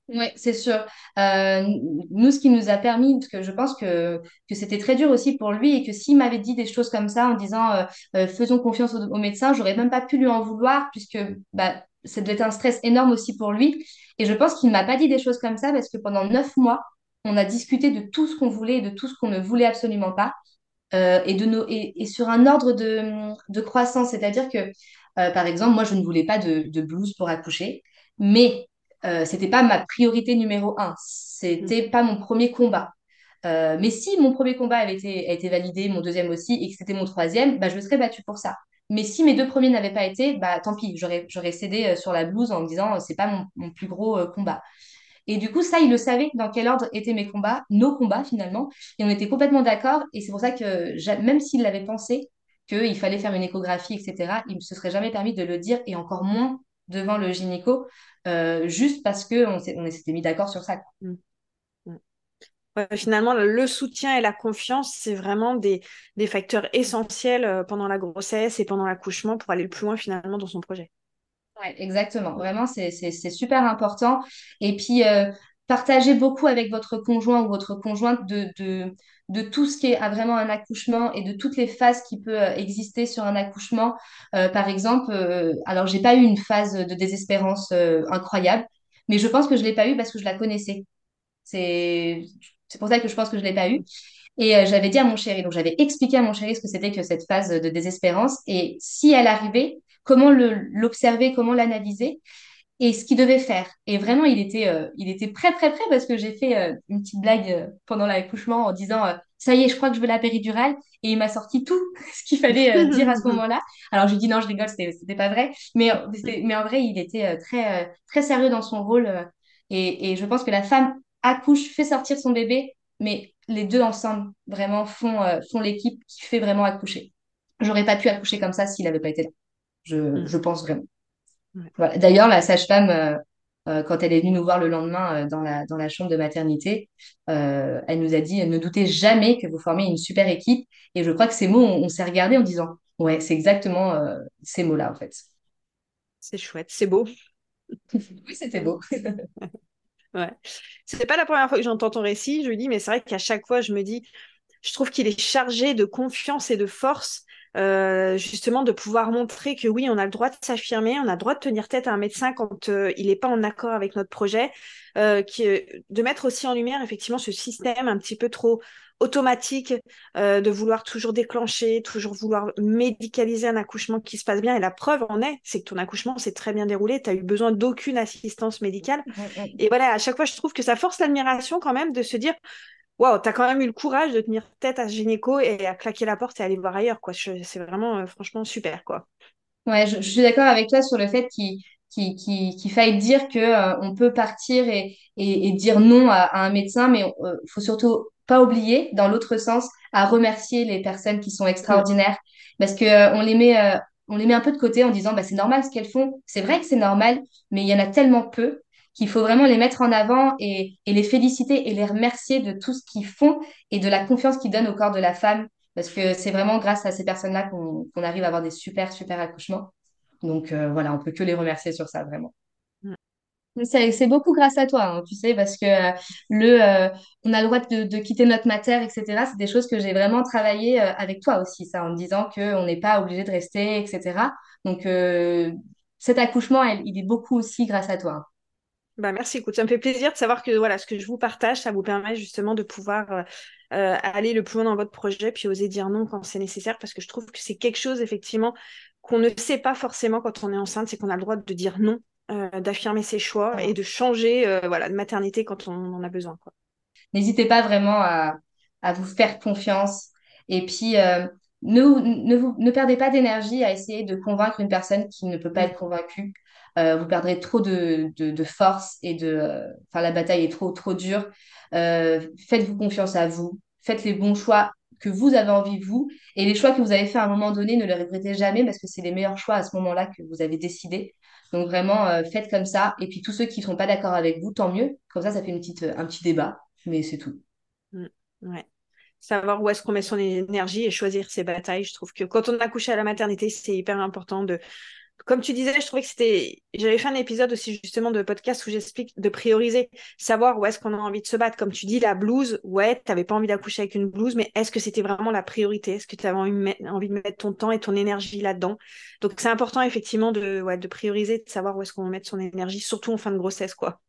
Oui, c'est sûr. Euh, nous, ce qui nous a permis, parce que je pense que, que c'était très dur aussi pour lui et que s'il m'avait dit des choses comme ça en disant euh, euh, faisons confiance au, au médecin, j'aurais même pas pu lui en vouloir puisque bah, ça devait être un stress énorme aussi pour lui. Et je pense qu'il ne m'a pas dit des choses comme ça parce que pendant neuf mois, on a discuté de tout ce qu'on voulait et de tout ce qu'on ne voulait absolument pas. Euh, et, de nos, et, et sur un ordre de, de croissance, c'est-à-dire que, euh, par exemple, moi, je ne voulais pas de, de blouse pour accoucher, mais euh, c'était pas ma priorité numéro un. Mm. C'était pas mon premier combat. Euh, mais si mon premier combat avait été, a été validé, mon deuxième aussi, et que c'était mon troisième, bah, je me serais battue pour ça. Mais si mes deux premiers n'avaient pas été, bah, tant pis, j'aurais, cédé sur la blouse en me disant c'est pas mon, mon plus gros combat. Et du coup, ça, il le savait dans quel ordre étaient mes combats, nos combats finalement, et on était complètement d'accord. Et c'est pour ça que même s'il l'avait pensé qu'il fallait faire une échographie, etc., il ne se serait jamais permis de le dire, et encore moins devant le gynéco, euh, juste parce qu'on s'était mis d'accord sur ça. quoi. Mm. Mm. Ouais, finalement, le soutien et la confiance, c'est vraiment des, des facteurs essentiels euh, pendant la grossesse et pendant l'accouchement pour aller le plus loin finalement dans son projet. Ouais, exactement. Vraiment, c'est, super important. Et puis, euh, partagez beaucoup avec votre conjoint ou votre conjointe de, de, de tout ce qui est à vraiment un accouchement et de toutes les phases qui peuvent euh, exister sur un accouchement. Euh, par exemple, euh, alors, j'ai pas eu une phase de désespérance euh, incroyable, mais je pense que je l'ai pas eu parce que je la connaissais. C'est, pour ça que je pense que je l'ai pas eu. Et j'avais dit à mon chéri, donc j'avais expliqué à mon chéri ce que c'était que cette phase de désespérance et si elle arrivait, comment l'observer, comment l'analyser et ce qu'il devait faire. Et vraiment, il était, euh, il était prêt, prêt, prêt parce que j'ai fait euh, une petite blague euh, pendant l'accouchement en disant euh, ça y est, je crois que je veux la péridurale. Et il m'a sorti tout ce qu'il fallait dire à ce moment-là. Alors, je lui dis non, je rigole, c'était, pas vrai. Mais, mais en vrai, il était très, très sérieux dans son rôle. et, et je pense que la femme accouche, fait sortir son bébé, mais les deux ensemble vraiment font, font l'équipe qui fait vraiment accoucher. J'aurais pas pu accoucher comme ça s'il n'avait pas été là. Je, Mm. je pense vraiment. Ouais. Voilà. D'ailleurs, la sage-femme, euh, euh, quand elle est venue nous voir le lendemain euh, dans la, dans la chambre de maternité, euh, elle nous a dit, ne doutez jamais que vous formez une super équipe. Et je crois que ces mots, on, on s'est regardé en disant, ouais, c'est exactement ces mots-là, en fait. C'est chouette, c'est beau. Oui, c'était beau. Ouais. C'est pas la première fois que j'entends ton récit, je lui dis, mais c'est vrai qu'à chaque fois, je me dis, je trouve qu'il est chargé de confiance et de force, euh, justement, de pouvoir montrer que oui, on a le droit de s'affirmer, on a le droit de tenir tête à un médecin quand euh, il n'est pas en accord avec notre projet, euh, qui, de mettre aussi en lumière, effectivement, ce système un petit peu trop automatique de vouloir toujours déclencher, toujours vouloir médicaliser un accouchement qui se passe bien. Et la preuve en est, c'est que ton accouchement s'est très bien déroulé, tu as eu besoin d'aucune assistance médicale. Et voilà, à chaque fois, je trouve que ça force l'admiration quand même de se dire Waouh, t'as quand même eu le courage de tenir tête à ce gynéco et à claquer la porte et aller voir ailleurs, quoi. C'est vraiment, euh, franchement, super, quoi. Ouais, je, suis d'accord avec toi sur le fait qu'il faille dire que euh, on peut partir et, dire non à, un médecin, mais il faut surtout pas oublier, dans l'autre sens, à remercier les personnes qui sont extraordinaires, parce que euh, on les met, euh, on les met un peu de côté en disant bah c'est normal ce qu'elles font. C'est vrai que c'est normal, mais il y en a tellement peu qu'il faut vraiment les mettre en avant et, les féliciter et les remercier de tout ce qu'ils font et de la confiance qu'ils donnent au corps de la femme parce que c'est vraiment grâce à ces personnes-là qu'on arrive à avoir des super, super accouchements. Donc euh, voilà, on peut que les remercier sur ça, vraiment. C'est beaucoup grâce à toi, hein, tu sais, parce que euh, le, euh, on a le droit de, quitter notre matière, etc. C'est des choses que j'ai vraiment travaillé avec toi aussi, ça, en me disant qu'on n'est pas obligé de rester, etc. Donc cet accouchement, il est beaucoup aussi grâce à toi. Bah, merci, écoute, ça me fait plaisir de savoir que voilà, ce que je vous partage, ça vous permet justement de pouvoir euh, euh, aller le plus loin dans votre projet, puis oser dire non quand c'est nécessaire, parce que je trouve que c'est quelque chose, effectivement, qu'on ne sait pas forcément quand on est enceinte, c'est qu'on a le droit de dire non, euh, d'affirmer ses choix et de changer euh, voilà, de maternité quand on en a besoin. N'hésitez pas vraiment à, à vous faire confiance. Et puis, ne, ne, vous, ne perdez pas d'énergie à essayer de convaincre une personne qui ne peut pas Mm. être convaincue. Euh, vous perdrez trop de, de, force et de... euh, Enfin, la bataille est trop, trop dure. Euh, faites-vous confiance à vous. Faites les bons choix que vous avez envie, vous. Et les choix que vous avez fait à un moment donné, ne les regrettez jamais parce que c'est les meilleurs choix à ce moment-là que vous avez décidé. Donc vraiment, faites comme ça. Et puis tous ceux qui ne sont pas d'accord avec vous, tant mieux. Comme ça, ça fait une petite, un petit débat mais c'est tout. Mm. Ouais. Savoir où est-ce qu'on met son énergie et choisir ses batailles. Je trouve que quand on accouche à la maternité, c'est hyper important de comme tu disais, je trouvais que c'était. J'avais fait un épisode aussi justement de podcast où j'explique de prioriser, savoir où est-ce qu'on a envie de se battre. Comme tu dis, la blouse, ouais, tu n'avais pas envie d'accoucher avec une blouse, mais est-ce que c'était vraiment la priorité? Est-ce que tu avais envie de mettre ton temps et ton énergie là-dedans? Donc c'est important effectivement de, ouais, prioriser, de savoir où est-ce qu'on mettre son énergie, surtout en fin de grossesse, quoi.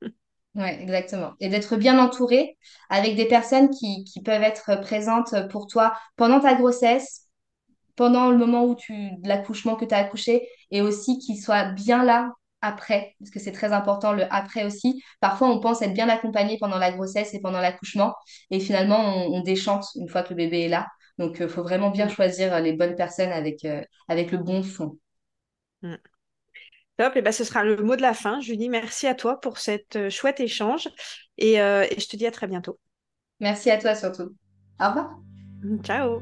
Oui, exactement. Et d'être bien entouré avec des personnes qui peuvent être présentes pour toi pendant ta grossesse, pendant le moment où tu, l'accouchement que tu as accouché et aussi qu'il soit bien là après, parce que c'est très important le après aussi. Parfois, on pense être bien accompagné pendant la grossesse et pendant l'accouchement et finalement, on, déchante une fois que le bébé est là. Donc, il euh, faut vraiment bien mm. choisir euh, les bonnes personnes avec, euh, avec le bon fond. Mm. Top, et ben, ce sera le mot de la fin. Julie, merci à toi pour cet chouette échange et, et je te dis à très bientôt. Merci à toi surtout. Au revoir. Ciao.